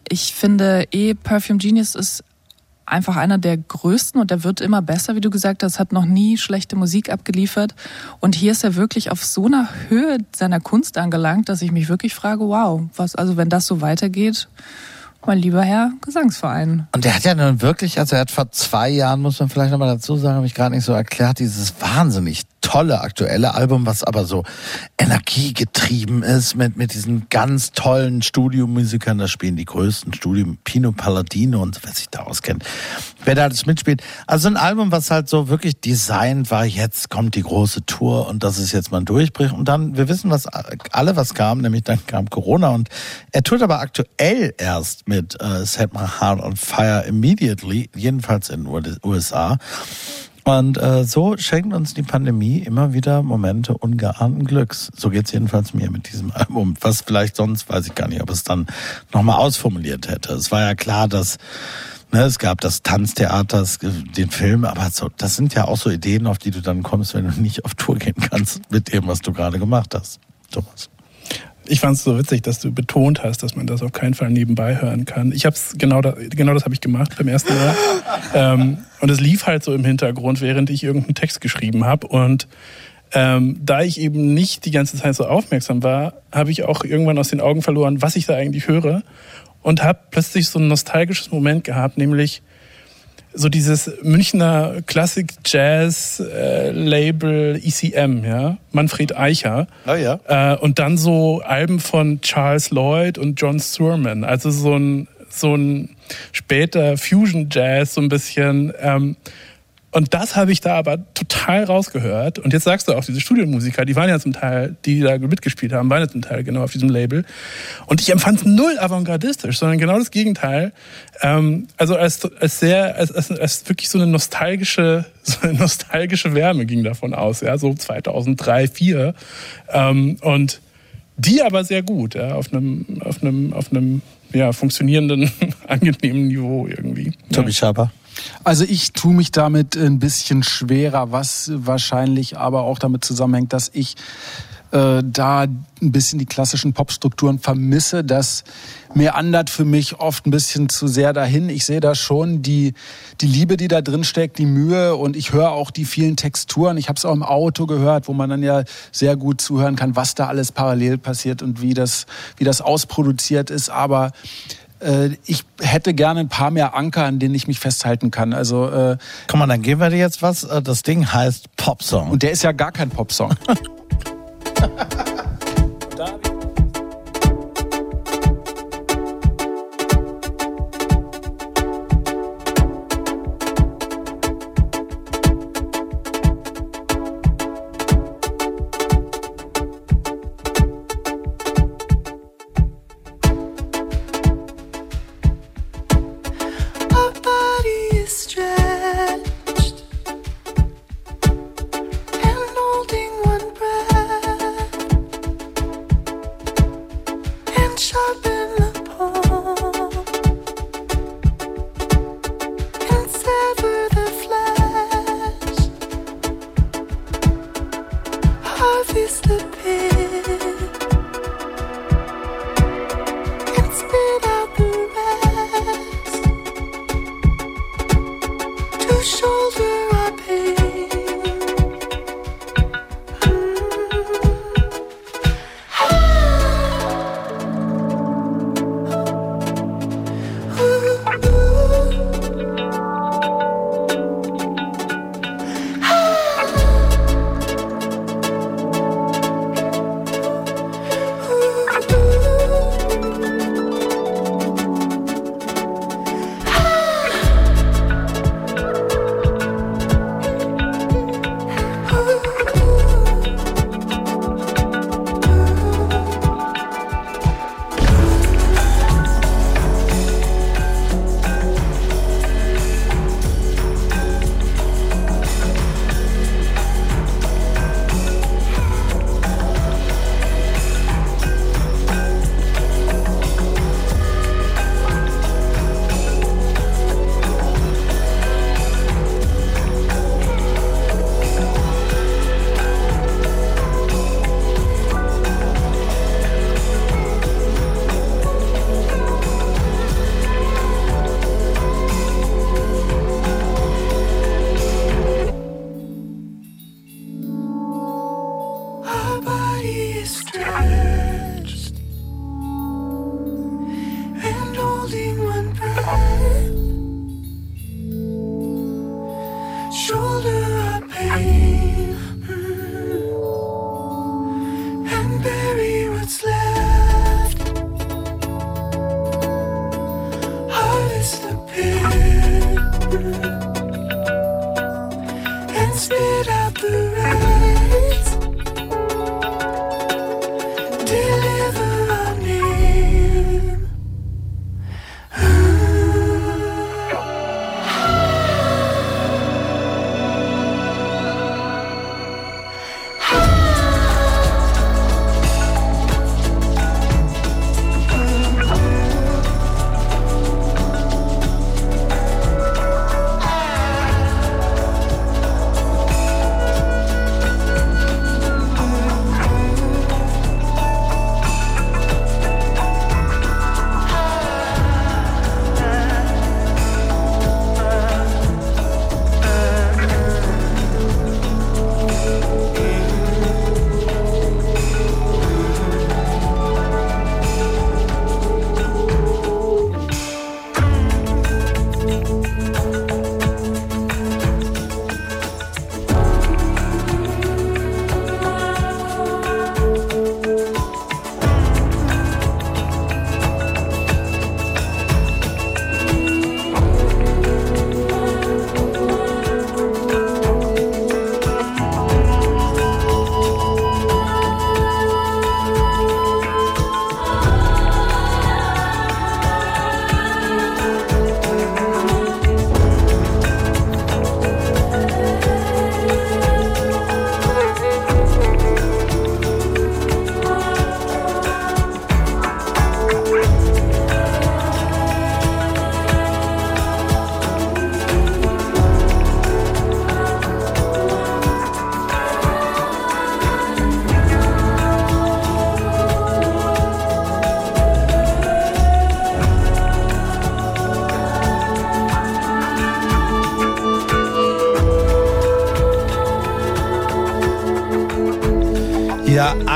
Ich finde eh, Perfume Genius ist einfach einer der größten und der wird immer besser, wie du gesagt hast, hat noch nie schlechte Musik abgeliefert. Und hier ist er wirklich auf so einer Höhe seiner Kunst angelangt, dass ich mich wirklich frage, wow, was, also wenn das so weitergeht, mein lieber Herr Gesangsverein. Und der hat ja nun wirklich, also er hat vor zwei Jahren, muss man vielleicht nochmal dazu sagen, habe ich gerade nicht so erklärt, dieses wahnsinnig tolle aktuelle Album, was aber so energiegetrieben ist mit, mit diesen ganz tollen Studiomusikern. Da spielen die größten Studio, Pino Palladino und wer sich da auskennt. Wer da alles mitspielt. Also ein Album, was halt so wirklich designt war, jetzt kommt die große Tour und das ist jetzt mal ein Durchbruch. Und dann, wir wissen was alle, was kam, nämlich dann kam Corona und er tut aber aktuell erst mit äh, Set My Heart on Fire Immediately, jedenfalls in den USA. Und äh, so schenkt uns die Pandemie immer wieder Momente ungeahnten Glücks. So geht's jedenfalls mir mit diesem Album. Was vielleicht sonst, weiß ich gar nicht, ob es dann nochmal ausformuliert hätte. Es war ja klar, dass ne, es gab das Tanztheater, es- den Film, aber so, das sind ja auch so Ideen, auf die du dann kommst, wenn du nicht auf Tour gehen kannst mit dem, was du gerade gemacht hast. Thomas. Ich fand es so witzig, dass du betont hast, dass man das auf keinen Fall nebenbei hören kann. Ich habe es genau, da, genau das habe ich gemacht beim ersten Mal. ähm, und es lief halt so im Hintergrund, während ich irgendeinen Text geschrieben habe. Und ähm, da ich eben nicht die ganze Zeit so aufmerksam war, habe ich auch irgendwann aus den Augen verloren, was ich da eigentlich höre. Und habe plötzlich so ein nostalgisches Moment gehabt, nämlich so dieses Münchner Klassik Jazz äh, Label ECM, ja, Manfred Eicher. Oh ja. Äh, und dann so Alben von Charles Lloyd und John Surman, also so ein so ein später Fusion Jazz so ein bisschen. Ähm, und das habe ich da aber total rausgehört. Und jetzt sagst du auch, diese Studiomusiker, die waren ja zum Teil, die da mitgespielt haben, waren ja zum Teil genau auf diesem Label. Und ich empfand es null avantgardistisch, sondern genau das Gegenteil. Ähm, also als, als sehr, als, als, als wirklich so eine nostalgische, so eine nostalgische Wärme ging davon aus, ja, so 2003, 2004. Ähm, und die aber sehr gut, ja, auf einem, auf einem, auf einem, ja, funktionierenden, angenehmen Niveau irgendwie. Tobi Schaber. Also ich tue mich damit ein bisschen schwerer, was wahrscheinlich aber auch damit zusammenhängt, dass ich äh, da ein bisschen die klassischen Popstrukturen vermisse. Das meandert für mich oft ein bisschen zu sehr dahin. Ich sehe da schon die, die Liebe, die da drin steckt, die Mühe und ich höre auch die vielen Texturen. Ich habe es auch im Auto gehört, wo man dann ja sehr gut zuhören kann, was da alles parallel passiert und wie das, wie das ausproduziert ist. Aber ich hätte gerne ein paar mehr Anker, an denen ich mich festhalten kann. Also äh, Komm mal, dann geben wir dir jetzt was. Äh, Das Ding heißt Popsong. und der ist ja gar kein Popsong. Taste.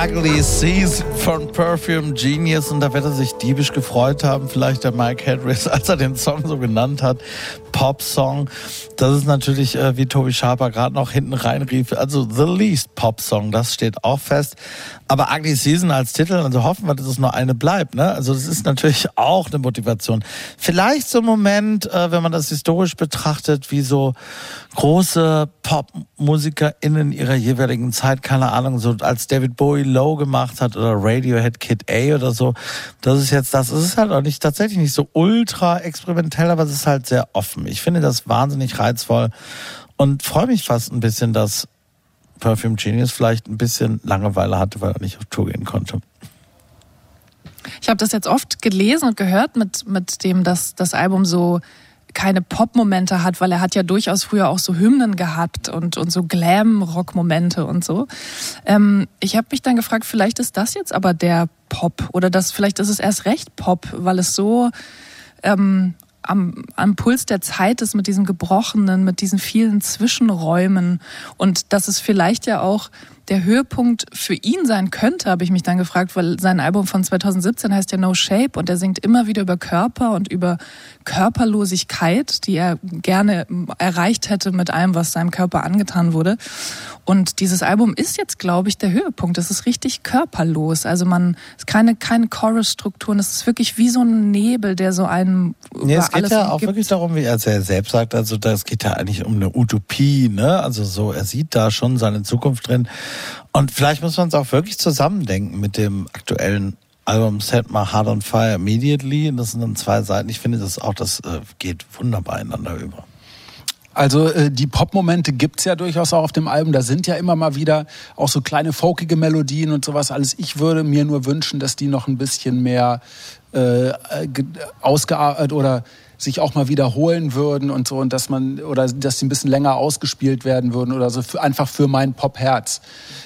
Ugly Season von Perfume Genius und da wird er sich diebisch gefreut haben, vielleicht der Mike Hedris, als er den Song so genannt hat. Pop-Song. Das ist natürlich, äh, wie Tobi Sharper gerade noch hinten reinrief, also the least Pop-Song, das steht auch fest. Aber Ugly Season als Titel, also hoffen wir, dass es nur eine bleibt. Ne? Also das ist natürlich auch eine Motivation. Vielleicht so ein Moment, äh, wenn man das historisch betrachtet, wie so große PopmusikerInnen ihrer jeweiligen Zeit, keine Ahnung, so als David Bowie Low gemacht hat oder Radiohead Kid A oder so. Das ist jetzt das. Es ist halt auch nicht tatsächlich nicht so ultra experimentell, aber es ist halt sehr offen. Ich finde das wahnsinnig reizvoll und freue mich fast ein bisschen, dass Perfume Genius vielleicht ein bisschen Langeweile hatte, weil er nicht auf Tour gehen konnte. Ich habe das jetzt oft gelesen und gehört mit, mit dem, dass das Album so keine Pop-Momente hat, weil er hat ja durchaus früher auch so Hymnen gehabt und, und so Glam-Rock-Momente und so. Ähm, ich habe mich dann gefragt, vielleicht ist das jetzt aber der Pop oder das, vielleicht ist es erst recht Pop, weil es so ähm, am, am Puls der Zeit ist mit diesem Gebrochenen, mit diesen vielen Zwischenräumen und dass es vielleicht ja auch der Höhepunkt für ihn sein könnte, habe ich mich dann gefragt, weil sein Album von 2017 heißt ja No Shape und er singt immer wieder über Körper und über Körperlosigkeit, die er gerne erreicht hätte mit allem, was seinem Körper angetan wurde. Und dieses Album ist jetzt, glaube ich, der Höhepunkt. Es ist richtig körperlos. Also man, ist keine, keine Chorus-Strukturen. Es ist wirklich wie so ein Nebel, der so einen Nee, über es geht ja auch umgibt. wirklich darum, wie er selbst sagt, also das geht ja eigentlich um eine Utopie, ne? Also so, er sieht da schon seine Zukunft drin. Und vielleicht muss man es auch wirklich zusammendenken mit dem aktuellen Album Set My Heart on Fire Immediately. Das sind dann zwei Seiten. Ich finde, das auch, das äh, geht wunderbar ineinander über. Also äh, die Pop-Momente gibt's ja durchaus auch auf dem Album. Da sind ja immer mal wieder auch so kleine folkige Melodien und sowas alles. Ich würde mir nur wünschen, dass die noch ein bisschen mehr äh, ge- ausgearbeitet oder sich auch mal wiederholen würden und so und dass man oder dass sie ein bisschen länger ausgespielt werden würden oder so für, einfach für mein Popherz.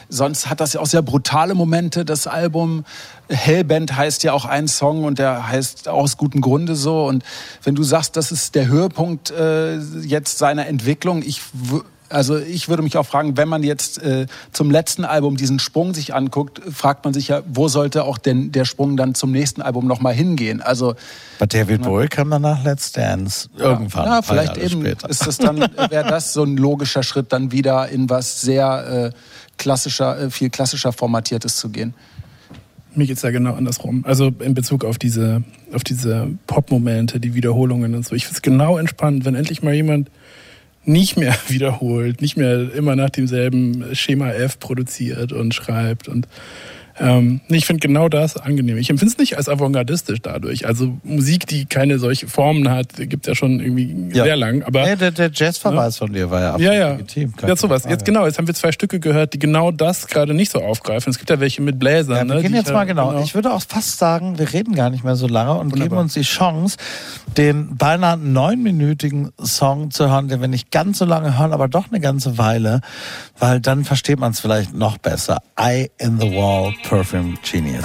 Sonst hat das ja auch sehr brutale Momente. Das Album Hellbent heißt ja auch ein Song und der heißt aus gutem Grunde so. Und wenn du sagst, das ist der Höhepunkt äh, jetzt seiner Entwicklung, ich Also ich würde mich auch fragen, wenn man jetzt äh, zum letzten Album diesen Sprung sich anguckt, fragt man sich ja, wo sollte auch denn der Sprung dann zum nächsten Album nochmal hingehen? Also Bei David Bowie kam dann nach Let's Dance irgendwann. Ja, ein paar vielleicht eben Später. ist das dann wäre das so ein logischer Schritt, dann wieder in was sehr äh, klassischer, äh, viel klassischer formatiertes zu gehen. Mir geht's ja genau andersrum. Also in Bezug auf diese, auf diese Pop-Momente, die Wiederholungen und so. Ich find's genau entspannt, wenn endlich mal jemand nicht mehr wiederholt, nicht mehr immer nach demselben Schema F produziert und schreibt und ähm, ich finde genau das angenehm. Ich empfinde es nicht als avantgardistisch dadurch. Also Musik, die keine solche Formen hat, gibt ja schon irgendwie Ja. sehr lang. Aber Nee, der, der Jazzverweis von dir war ja ja, absolut ja. legitim. keine Ja, sowas. Frage. Jetzt genau, jetzt haben wir zwei Stücke gehört, die genau das gerade nicht so aufgreifen. Es gibt ja welche mit Bläsern. Ja, ne, wir gehen die jetzt ich mal ja- genau. Ich würde auch fast sagen, wir reden gar nicht mehr so lange und geben Wunderbar. uns die Chance, den beinahe neunminütigen Song zu hören, den wir nicht ganz so lange hören, aber doch eine ganze Weile, weil dann versteht man es vielleicht noch besser. Eye in the Wall, Perfume Genius.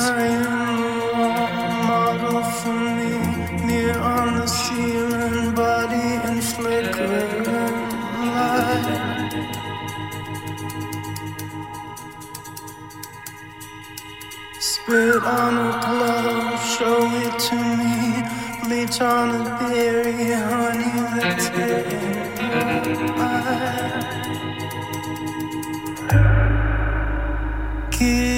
Spit on a glove, show it to me. Bleach on a berry, honey, that's it. Give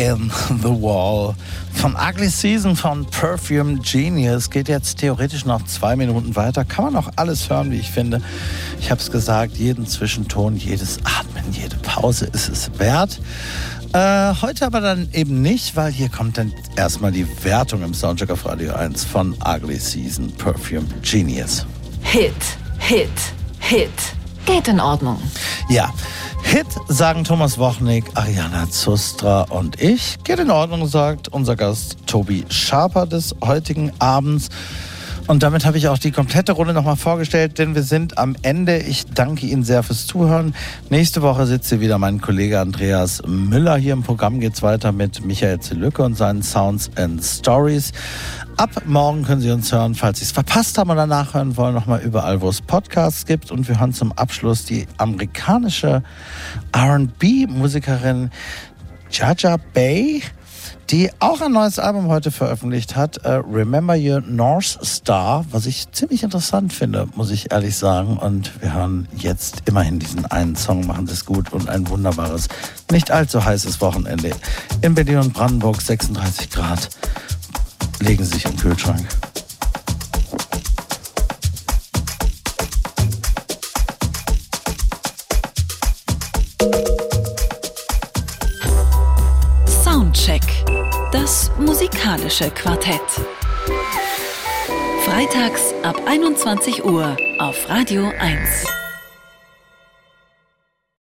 In the Wall. Von Ugly Season von Perfume Genius geht jetzt theoretisch noch zwei Minuten weiter. Kann man auch alles hören, wie ich finde. Ich habe es gesagt, jeden Zwischenton, jedes Atmen, jede Pause ist es wert. Äh, heute aber dann eben nicht, weil hier kommt dann erstmal die Wertung im Soundcheck auf Radio 1 von Ugly Season Perfume Genius. Hit, Hit, Hit. Geht in Ordnung. Ja, Hit sagen Thomas Wochnik, Ariana Zustra und ich. Geht in Ordnung, sagt unser Gast Tobi Schaper des heutigen Abends. Und damit habe ich auch die komplette Runde nochmal vorgestellt, denn wir sind am Ende. Ich danke Ihnen sehr fürs Zuhören. Nächste Woche sitzt hier wieder mein Kollege Andreas Müller. Hier im Programm geht es weiter mit Michael Zelücke und seinen Sounds and Stories. Ab morgen können Sie uns hören, falls Sie es verpasst haben oder nachhören wollen, nochmal überall, wo es Podcasts gibt. Und wir hören zum Abschluss die amerikanische RB-Musikerin Jaja Bay, die auch ein neues Album heute veröffentlicht hat, äh, Remember Your North Star, was ich ziemlich interessant finde, muss ich ehrlich sagen. Und wir hören jetzt immerhin diesen einen Song, machen Sie es gut und ein wunderbares, nicht allzu heißes Wochenende. In Berlin und Brandenburg 36 Grad. Legen Sie sich im Kühlschrank. Soundcheck. Das musikalische Quartett. Freitags ab 21 Uhr auf Radio 1.